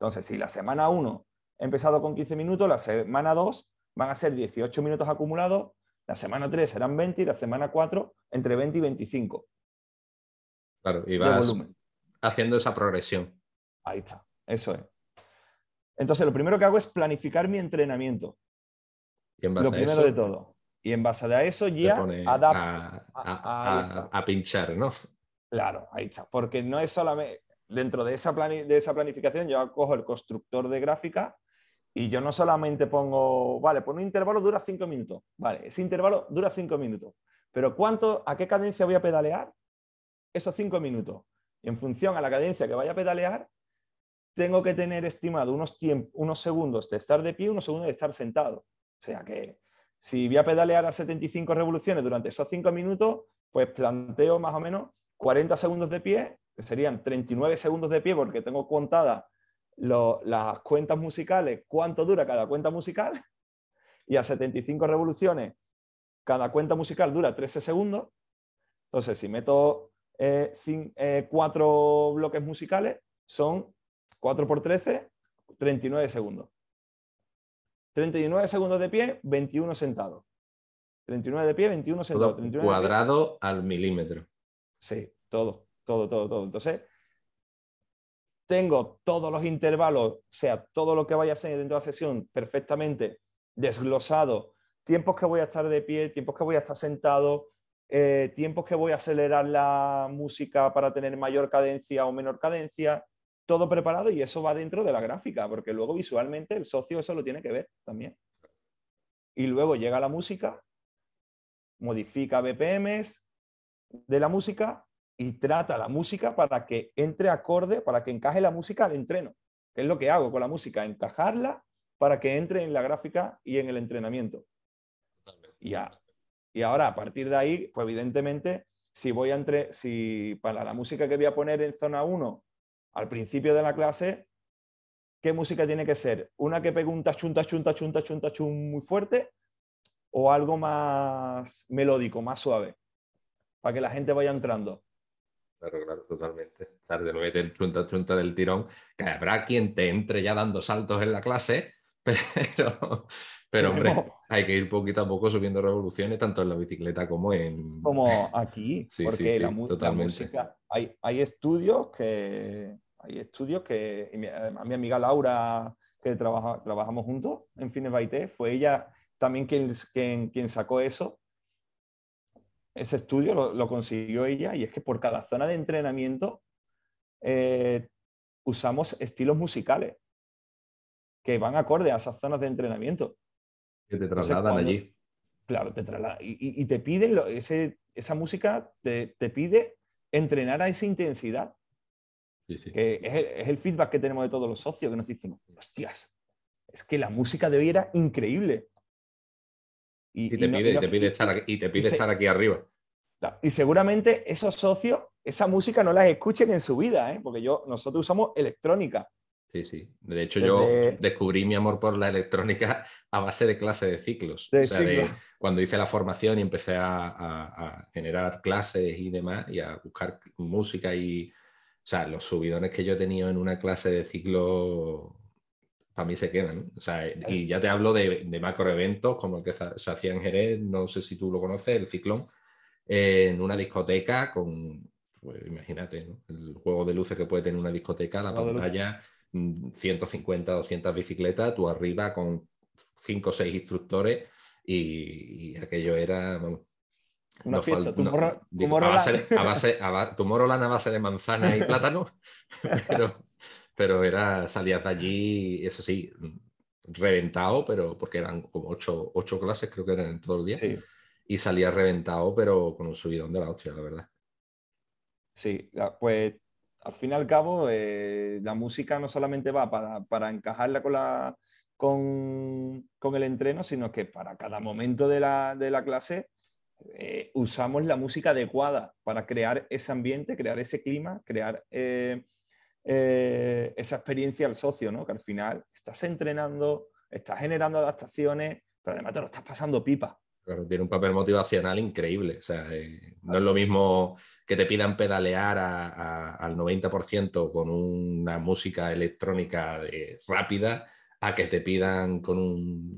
Entonces, si la semana 1 he empezado con 15 minutos, la semana 2 van a ser 18 minutos acumulados, la semana 3 serán 20 y la semana 4 entre 20 y 25. Claro, y vas, haciendo esa progresión. Ahí está, eso es. Entonces, lo primero que hago es planificar mi entrenamiento. Y en base lo primero de todo. Y en base a eso ya adapto a, pinchar, ¿no? Claro, ahí está. Porque no es solamente dentro de esa, de esa planificación, yo cojo el constructor de gráfica y yo no solamente pongo, vale, pues un intervalo dura cinco minutos. Vale, ese intervalo dura cinco minutos. Pero ¿cuánto, a qué cadencia voy a pedalear esos cinco minutos? En función a la cadencia que vaya a pedalear, tengo que tener estimado unos, segundos de estar de pie unos segundos de estar sentado. O sea que si voy a pedalear a 75 revoluciones durante esos 5 minutos, pues planteo más o menos 40 segundos de pie, que serían 39 segundos de pie porque tengo contada las cuentas musicales, cuánto dura cada cuenta musical, y a 75 revoluciones, cada cuenta musical dura 13 segundos. Entonces, si meto eh, eh, cuatro bloques musicales, son 4 por 13, 39 segundos. 39 segundos de pie, 21 sentados. 39 de pie, 21 sentados. cuadrado al milímetro. Sí, todo, todo, todo, todo. Entonces, tengo todos los intervalos, o sea, todo lo que vaya a ser dentro de la sesión perfectamente desglosado. Tiempos que voy a estar de pie, tiempos que voy a estar sentado, eh, tiempos que voy a acelerar la música para tener mayor cadencia o menor cadencia, todo preparado y eso va dentro de la gráfica, porque luego visualmente el socio eso lo tiene que ver también. Y luego llega la música, modifica BPMs de la música y trata la música para que entre acorde, para que encaje la música al entreno. es lo que hago con la música, encajarla para que entre en la gráfica y en el entrenamiento. Y, y ahora, a partir de ahí, pues evidentemente, si voy a entre, si para la música que voy a poner en zona 1 al principio de la clase, ¿qué música tiene que ser? ¿Una que pegue un tachun, tachun, tachun, tachun, tachun muy fuerte? ¿O algo más melódico, más suave? Para que la gente vaya entrando. Claro, claro, totalmente. de no meter chunta, chunta del tirón, que habrá quien te entre ya dando saltos en la clase, pero, pero hombre, hay que ir poquito a poco subiendo revoluciones, tanto en la bicicleta como en... Como aquí, porque la, música... Hay, hay, estudios que... Hay estudios que... a mi amiga Laura, que trabaja, trabajamos juntos en Fines Baité, fue ella también quien, quien, quien sacó eso ese estudio lo, consiguió ella y es que por cada zona de entrenamiento eh, usamos estilos musicales que van acorde a esas zonas de entrenamiento. Que te trasladan allí. Claro, te trasladan. Y, te piden, esa música te, pide entrenar a esa intensidad. Que es el, feedback que tenemos de todos los socios que nos dicen, hostias, es que la música de hoy era increíble. Y, te, pide, estar, aquí, arriba. Y seguramente esos socios, esa música no las escuchen en su vida, ¿eh? porque yo, nosotros usamos electrónica. Sí, sí. De hecho, yo descubrí mi amor por la electrónica a base de clase de ciclos. cuando hice la formación y empecé a, generar clases y demás, y a buscar música y. O sea, los subidones que yo he tenido en una clase de ciclo para mí se quedan. O sea, y ya te hablo de, de macroeventos como el que se hacía en Jerez, no sé si tú lo conoces, el ciclón, en una discoteca con, pues imagínate, el juego de luces que puede tener una discoteca, la pantalla, 150, 200 mm, bicicletas, tú arriba con 5 o 6 instructores y, aquello era... una fiesta, tu a base, a base de manzana y plátano, pero pero era, salías de allí, eso sí, reventado, pero porque eran como ocho, ocho clases, creo que eran en todo el día, y salías reventado, pero con un subidón de la hostia, la verdad. Sí, pues al fin y al cabo, eh, la música no solamente va para, para encajarla con, la, con, con, el entreno, sino que para cada momento de la, de la clase eh, usamos la música adecuada para crear ese ambiente, crear ese clima, crear eh, esa experiencia al socio, ¿no? Que al final estás entrenando, estás generando adaptaciones, pero además te lo estás pasando pipa. Claro, tiene un papel motivacional increíble. O sea, eh, no es lo mismo que te pidan pedalear al 90% con una música electrónica rápida a que te pidan con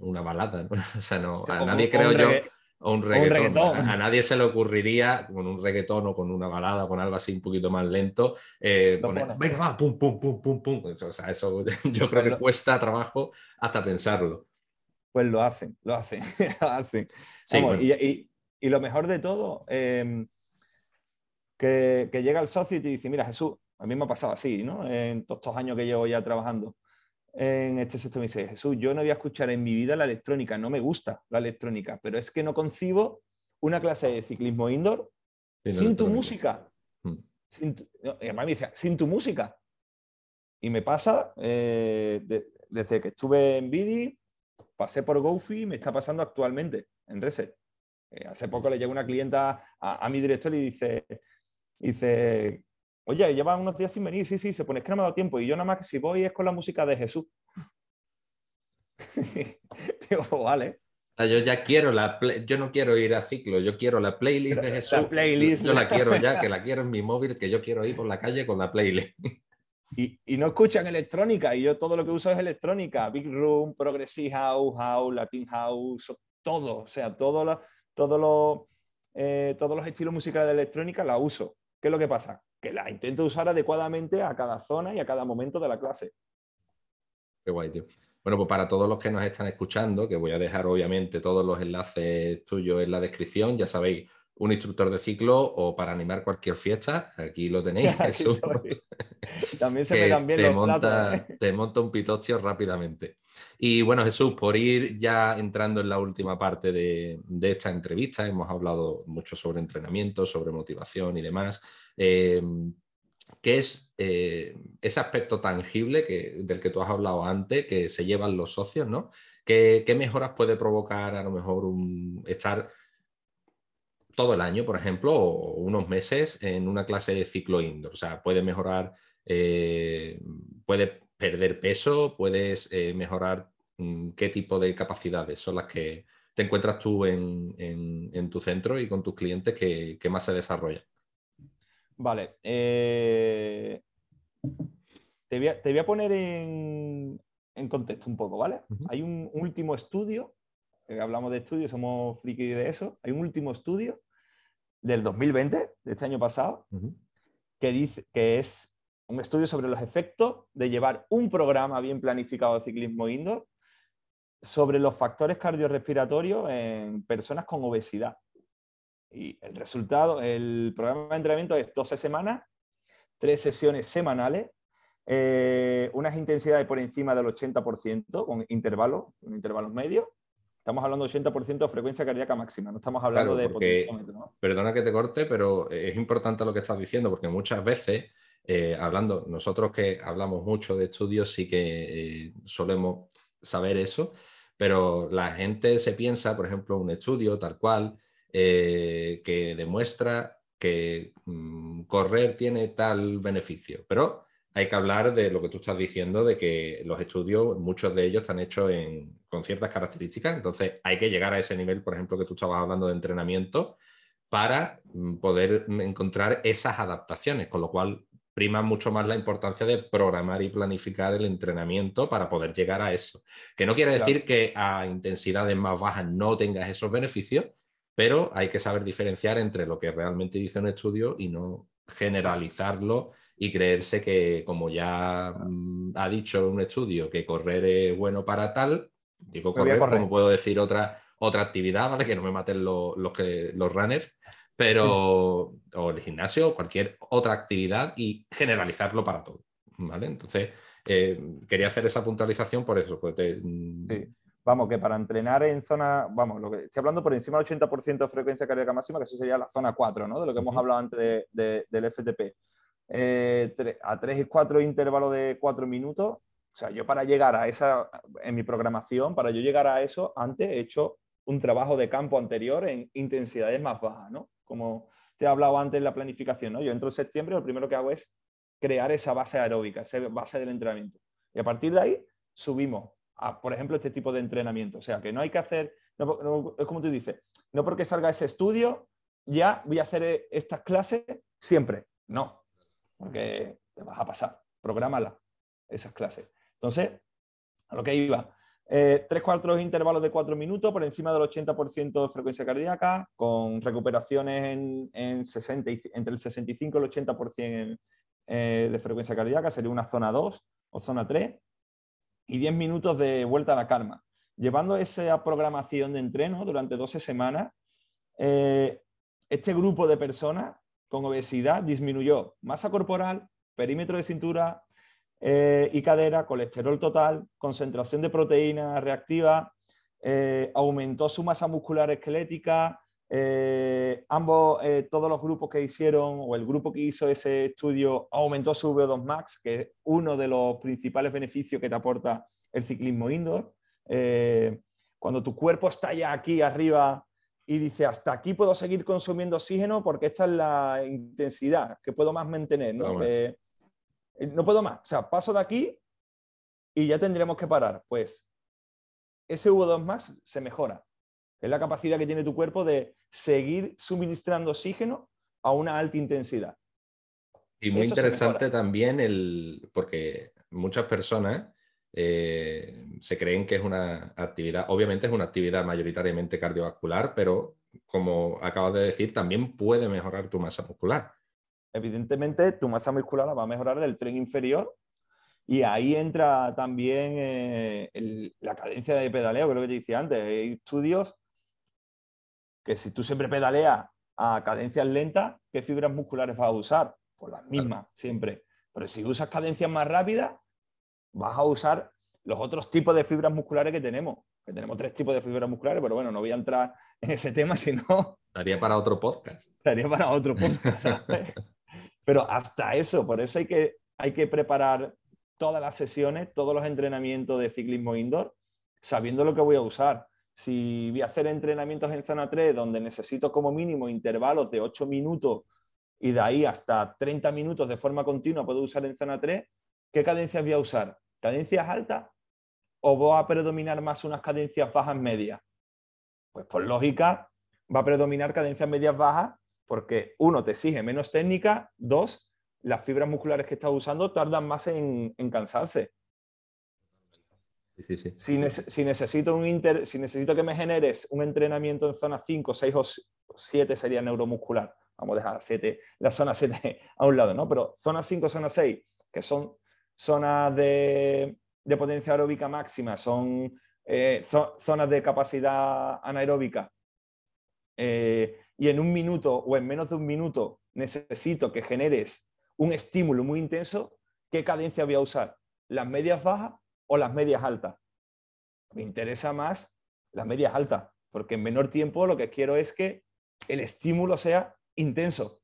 una balada. ¿no? O sea, no, a nadie creo yo o un reggaetón. A, nadie se le ocurriría con un reggaetón o con una balada o con algo así un poquito más lento eh, poner, venga, va, pum, pum, pum, pum, pum. O sea, eso yo creo que cuesta trabajo hasta pensarlo. Pues lo hacen, lo hacen, lo hacen. y, y, lo mejor de todo, em, que, que, llega el socio y te dice, mira Jesús, a mí me ha pasado así, ¿no? En todos estos años que llevo ya trabajando en este sector me dice, Jesús, yo no voy a escuchar en mi vida la electrónica, no me gusta la electrónica, pero es que no concibo una clase de ciclismo indoor sin tu música. Mm. Sin y además me dice, sin tu música. Y me pasa, eh, desde que estuve en Bidi, pasé por Goofy, me está pasando actualmente en Reset. Eh, hace poco le llegó una clienta a, mi director y dice, dice Oye, lleva unos días sin venir, sí, sí, se pone, es que no me ha dado tiempo. Y yo nada más que si voy es con la música de Jesús. Digo, vale. yo ya quiero la yo no quiero ir a ciclo, yo quiero la playlist de Jesús. La playlist. Yo, la quiero ya, que la quiero en mi móvil, que yo quiero ir por la calle con la playlist. Y, no escuchan electrónica, y yo todo lo que uso es electrónica, Big Room, Progressive House, House, Latin House, todo, o sea, todo lo, todo lo, eh, todos los estilos musicales de electrónica la uso. ¿Qué es lo que pasa? Que la intento usar adecuadamente a cada zona y a cada momento de la clase. Qué guay, tío. Bueno, pues para todos los que nos están escuchando, que voy a dejar obviamente todos los enlaces tuyos en la descripción, ya sabéis, un instructor de ciclo o para animar cualquier fiesta, aquí lo tenéis, Jesús. También se me dan bien te monta, ¿eh? Te monta un pitostio rápidamente. Y bueno, Jesús, por ir ya entrando en la última parte de, esta entrevista, hemos hablado mucho sobre entrenamiento, sobre motivación y demás. Eh, ¿Qué es eh, ese aspecto tangible que, del que tú has hablado antes, que se llevan los socios, ¿no? ¿Qué, mejoras puede provocar a lo mejor un, estar todo el año, por ejemplo, o unos meses en una clase de ciclo indoor? O sea, puede mejorar, eh, puede perder peso, puedes eh, mejorar mm, qué tipo de capacidades son las que te encuentras tú en, tu centro y con tus clientes que, más se desarrollan. Vale. Eh, te, voy a, poner en, contexto un poco, ¿vale? Hay un último estudio, eh, hablamos de estudios, somos friki de eso, hay un último estudio del 2020, de este año pasado, que dice que es un estudio sobre los efectos de llevar un programa bien planificado de ciclismo indoor sobre los factores cardiorrespiratorios en personas con obesidad. Y el resultado, el programa de entrenamiento es 12 semanas, tres sesiones semanales, eh, unas intensidades por encima del 80% con intervalos, intervalos medios. Estamos hablando de 80% de frecuencia cardíaca máxima, no estamos hablando de Perdona que te corte, pero es importante lo que estás diciendo, porque muchas veces eh, hablando, nosotros que hablamos mucho de estudios, sí que eh, solemos saber eso, pero la gente se piensa, por ejemplo, un estudio tal cual, eh, que demuestra que mm, correr tiene tal beneficio, pero hay que hablar de lo que tú estás diciendo, de que los estudios, muchos de ellos están hechos con ciertas características, entonces hay que llegar a ese nivel, por ejemplo, que tú estabas hablando de entrenamiento, para mm, poder encontrar esas adaptaciones, con lo cual prima mucho más la importancia de programar y planificar el entrenamiento para poder llegar a eso. Que no quiere decir que a intensidades más bajas no tengas esos beneficios, pero hay que saber diferenciar entre lo que realmente dice un estudio y no generalizarlo y creerse que, como ya mm, ha dicho un estudio, que correr es bueno para tal, digo correr, como puedo decir otra, otra actividad, ¿vale? Que no me maten los, que, los runners, pero o el gimnasio o cualquier otra actividad y generalizarlo para todo, ¿vale? Entonces, eh, quería hacer esa puntualización por eso. Pues Vamos, que para entrenar en zona, vamos, lo que estoy hablando por encima del 80% de frecuencia cardíaca máxima, que eso sería la zona 4, ¿no? De lo que hemos hablado antes del FTP. Eh, a 3 y 4 intervalos de 4 minutos. O sea, yo para llegar a esa, en mi programación, para yo llegar a eso, antes he hecho un trabajo de campo anterior en intensidades más bajas, ¿no? como te he hablado antes en la planificación, ¿no? Yo entro en septiembre, lo primero que hago es crear esa base aeróbica, esa base del entrenamiento. Y a partir de ahí subimos a, por ejemplo, este tipo de entrenamiento. O sea, que no hay que hacer, es como tú dices, no porque salga ese estudio, ya voy a hacer estas clases siempre. No, porque te vas a pasar. Prográmala, esas clases. Entonces, a lo que iba, eh, tres cuartos intervalos de cuatro minutos por encima del 80% de frecuencia cardíaca, con recuperaciones en, 60 entre el 65 y el 80% eh, de frecuencia cardíaca, sería una zona 2 o zona 3, y 10 minutos de vuelta a la calma. Llevando esa programación de entreno durante 12 semanas, eh, este grupo de personas con obesidad disminuyó masa corporal, perímetro de cintura, eh, y cadera, colesterol total, concentración de proteína reactiva, eh, aumentó su masa muscular esquelética. Eh, ambos, todos los grupos que hicieron, o el grupo que hizo ese estudio, aumentó su VO2 max, que es uno de los principales beneficios que te aporta el ciclismo indoor. cuando tu cuerpo está ya aquí arriba, y dice, hasta aquí puedo seguir consumiendo oxígeno porque esta es la intensidad que puedo más mantener. ¿no? Eh, no puedo más. O sea, paso de aquí y ya tendremos que parar. Pues ese V2 más se mejora. Es la capacidad que tiene tu cuerpo de seguir suministrando oxígeno a una alta intensidad. Y muy interesante también el, porque muchas personas eh, se creen que es una actividad, obviamente es una actividad mayoritariamente cardiovascular, pero como acabas de decir, también puede mejorar tu masa muscular. Evidentemente, tu masa muscular la va a mejorar del tren inferior y ahí entra también eh, la cadencia de pedaleo, creo que te decía antes. Hay estudios que si tú siempre pedaleas a cadencias lentas, ¿qué fibras musculares vas a usar? Pues las mismas, siempre. Pero si usas cadencias más rápidas, vas a usar los otros tipos de fibras musculares que tenemos. Que tenemos tres tipos de fibras musculares, pero bueno, no voy a entrar en ese tema, sino... Estaría para otro podcast. Estaría para otro podcast. pero hasta eso, por eso hay que, hay que preparar todas las sesiones, todos los entrenamientos de ciclismo indoor, sabiendo lo que voy a usar. Si voy a hacer entrenamientos en zona 3 donde necesito como mínimo intervalos de 8 minutos y de ahí hasta 30 minutos de forma continua puedo usar en zona 3, ¿qué cadencias voy a usar? ¿Cadencias altas o voy a predominar más unas cadencias bajas medias? Pues por lógica va a predominar cadencias medias bajas porque uno te exige menos técnica, dos, las fibras musculares que estás usando tardan más en, cansarse. Si, necesito un inter, si necesito que me generes un entrenamiento en zona 5, 6 o 7 sería neuromuscular. Vamos a dejar la, 7, la zona 7 a un lado, ¿no? Pero zona 5, zona 6, que son zonas de, potencia aeróbica máxima, son eh, zonas de capacidad anaeróbica, eh, y en un minuto o en menos de un minuto necesito que generes un estímulo muy intenso, ¿qué cadencia voy a usar? ¿Las medias bajas o las medias altas? Me interesa más las medias altas, porque en menor tiempo lo que quiero es que el estímulo sea intenso.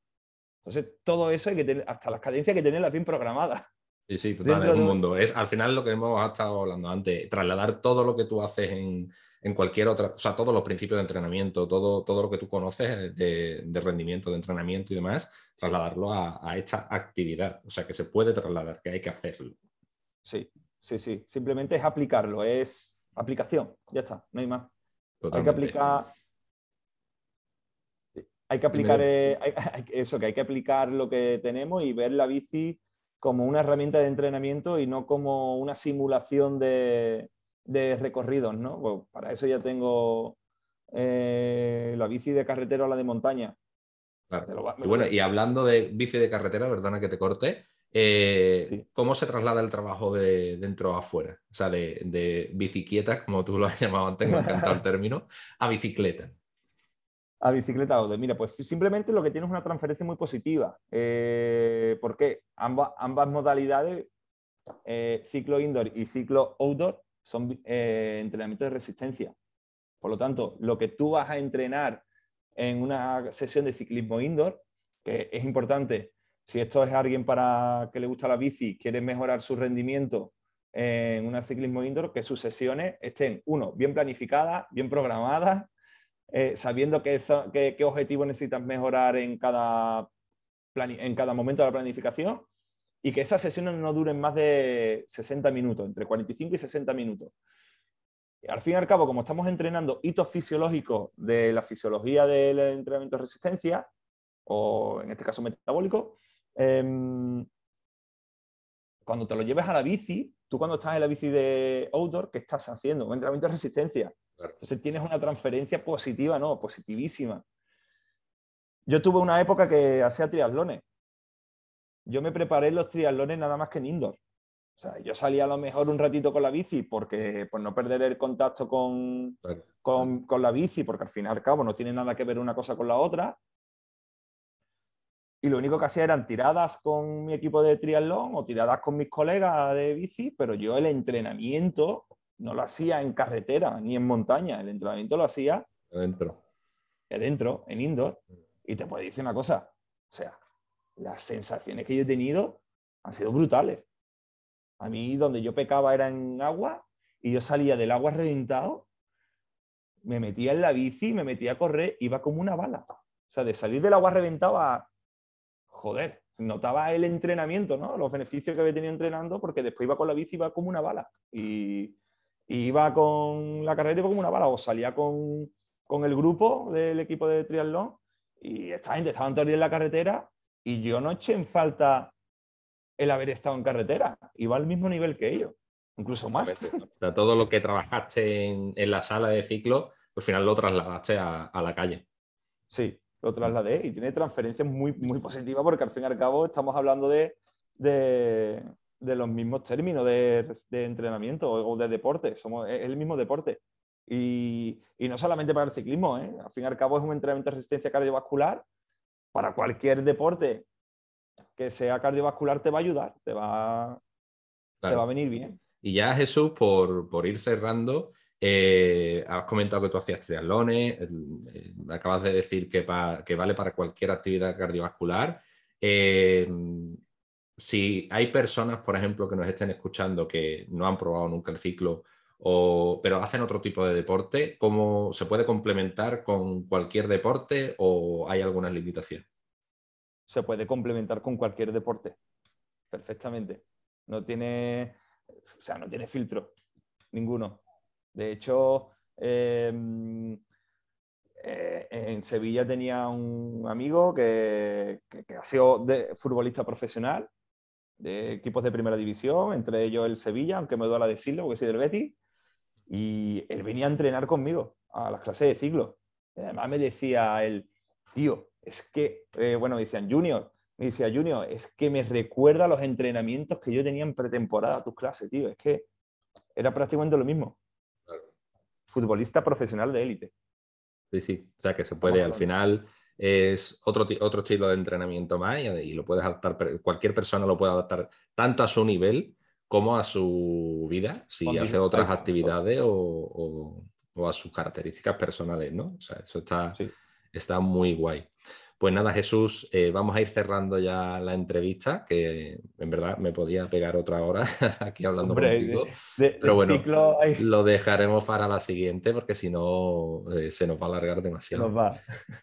Entonces, todo eso hay que tener, hasta las cadencias hay que tenerlas bien programadas. Sí, sí, total, es un mundo. Es al final lo que hemos estado hablando antes, trasladar todo lo que tú haces en, cualquier otra, o sea, todos los principios de entrenamiento, todo, todo lo que tú conoces de, rendimiento, de entrenamiento y demás, trasladarlo a, esta actividad. O sea, que se puede trasladar, que hay que hacerlo. Sí, sí, sí. Simplemente es aplicarlo, es aplicación, ya está, no hay más. Hay que aplicar. Hay que aplicar eh, eso, que hay que aplicar lo que tenemos y ver la bici como una herramienta de entrenamiento y no como una simulación de, recorridos, ¿no? para eso ya tengo eh, la bici de carretera o la de montaña. y bueno, y hablando de bici de carretera, perdona que te corte, eh, ¿cómo se traslada el trabajo de dentro a afuera? O sea, de, de bicicleta, como tú lo has llamado antes, me encanta el término, a bicicleta a bicicleta Aude. Mira, pues simplemente lo que tiene es una transferencia muy positiva. Eh, porque ambas, modalidades, eh, ciclo indoor y ciclo outdoor, son eh, entrenamientos de resistencia. Por lo tanto, lo que tú vas a entrenar en una sesión de ciclismo indoor, que es importante, si esto es alguien para que le gusta la bici, quiere mejorar su rendimiento en una ciclismo indoor, que sus sesiones estén, uno, bien planificadas, bien programadas, eh, sabiendo qué, qué, objetivo necesitas mejorar en cada, en cada momento de la planificación y que esas sesiones no duren más de 60 minutos, entre 45 y 60 minutos. al fin y al cabo, como estamos entrenando hitos fisiológicos de la fisiología del entrenamiento de resistencia, o en este caso metabólico, em, cuando te lo lleves a la bici, tú cuando estás en la bici de outdoor, ¿qué estás haciendo? Un entrenamiento de resistencia. Entonces tienes una transferencia positiva, no, positivísima. Yo tuve una época que hacía triatlones. Yo me preparé los triatlones nada más que en indoor. O sea, yo salía a lo mejor un ratito con la bici porque pues no perder el contacto con, con, con, la bici, porque al fin y al cabo no tiene nada que ver una cosa con la otra. Y lo único que hacía eran tiradas con mi equipo de triatlón o tiradas con mis colegas de bici, pero yo el entrenamiento no lo hacía en carretera ni en montaña, el entrenamiento lo hacía adentro, adentro en indoor. Y te puedo decir una cosa, o sea, las sensaciones que yo he tenido han sido brutales. A mí donde yo pecaba era en agua y yo salía del agua reventado me metía en la bici, me metía a correr, iba como una bala. O sea, de salir del agua reventaba, joder, notaba el entrenamiento, ¿no? Los beneficios que había tenido entrenando, porque después iba con la bici, iba como una bala. Y, iba con la carrera, iba como una bala. O salía con, el grupo del equipo de triatlón y esta gente estaban todos en la carretera y yo no eché en falta el haber estado en carretera. Iba al mismo nivel que ellos, incluso más. O sea, todo lo que trabajaste en, la sala de ciclo, al final lo trasladaste a, a la calle. Sí, lo trasladé y tiene transferencias muy, muy positivas porque al fin y al cabo estamos hablando de, de, los mismos términos de, entrenamiento o, de deporte, somos, es el mismo deporte. Y, no solamente para el ciclismo, ¿eh? al fin y al cabo es un entrenamiento de resistencia cardiovascular. Para cualquier deporte que sea cardiovascular te va a ayudar, te va, te va a venir bien. Y ya Jesús, por, por ir cerrando, eh, has comentado que tú hacías triatlones, eh, acabas de decir que, vale para cualquier actividad cardiovascular. Si hay personas, por ejemplo, que nos estén escuchando que no han probado nunca el ciclo, pero hacen otro tipo de deporte, ¿cómo se puede complementar con cualquier deporte o hay algunas limitaciones? Se puede complementar con cualquier deporte, perfectamente. No tiene, o sea, no tiene filtro, ninguno. De hecho, em, eh, en Sevilla tenía un amigo que, ha sido futbolista profesional de equipos de primera división, entre ellos el Sevilla, aunque me duela decirlo porque soy del Betis, y él venía a entrenar conmigo a las clases de ciclo. Además me decía él, tío, es que, eh, bueno, me decían Junior, me decía Junior, es que me recuerda los entrenamientos que yo tenía en pretemporada, tus clases, tío, es que era prácticamente lo mismo futbolista profesional de élite. Sí, sí, o sea que se puede, al final es otro, otro estilo de entrenamiento más y, lo puedes adaptar, cualquier persona lo puede adaptar tanto a su nivel como a su vida, si hace otras actividades o, a sus características personales, ¿no? O sea, eso está, está muy guay. Pues nada, Jesús, eh, vamos a ir cerrando ya la entrevista, que en verdad me podía pegar otra hora aquí hablando contigo. pero bueno, lo dejaremos para la siguiente porque si no eh, se nos va a alargar demasiado.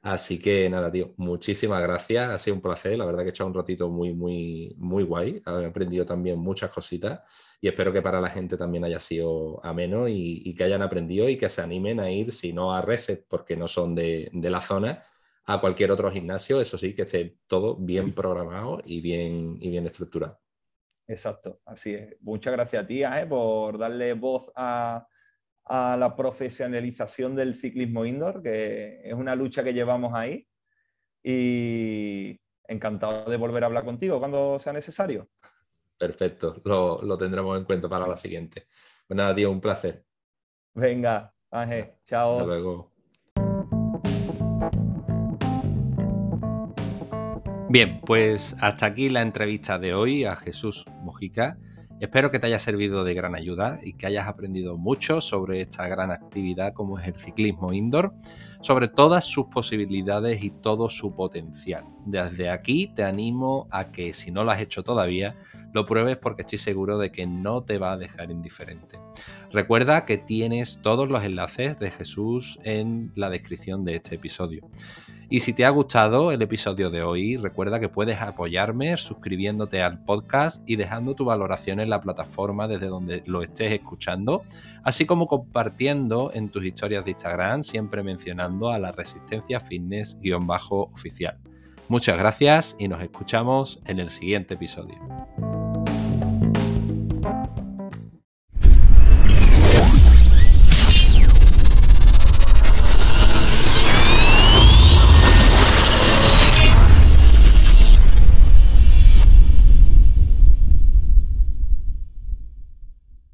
Así que nada, tío, muchísimas gracias. Ha sido un placer. La verdad que he echado un ratito muy, muy, muy guay. He aprendido también muchas cositas y espero que para la gente también haya sido ameno y, y que hayan aprendido y que se animen a ir, si no a Reset, porque no son de, de la zona a cualquier otro gimnasio, eso sí, que esté todo bien programado y bien, y bien estructurado. Exacto, así es. Muchas gracias a ti eh, por darle voz a, la profesionalización del ciclismo indoor, que es una lucha que llevamos ahí. Y encantado de volver a hablar contigo cuando sea necesario. Perfecto, lo, lo tendremos en cuenta para la siguiente. Pues nada, tío, un placer. Venga, Ángel, chao. Hasta luego. Bien, pues hasta aquí la entrevista de hoy a Jesús Mojica. Espero que te haya servido de gran ayuda y que hayas aprendido mucho sobre esta gran actividad como es el ciclismo indoor, sobre todas sus posibilidades y todo su potencial. Desde aquí te animo a que si no lo has hecho todavía, lo pruebes porque estoy seguro de que no te va a dejar indiferente. Recuerda que tienes todos los enlaces de Jesús en la descripción de este episodio. Y si te ha gustado el episodio de hoy, recuerda que puedes apoyarme suscribiéndote al podcast y dejando tu valoración en la plataforma desde donde lo estés escuchando, así como compartiendo en tus historias de Instagram, siempre mencionando a la Resistencia Fitness-oficial. Muchas gracias y nos escuchamos en el siguiente episodio.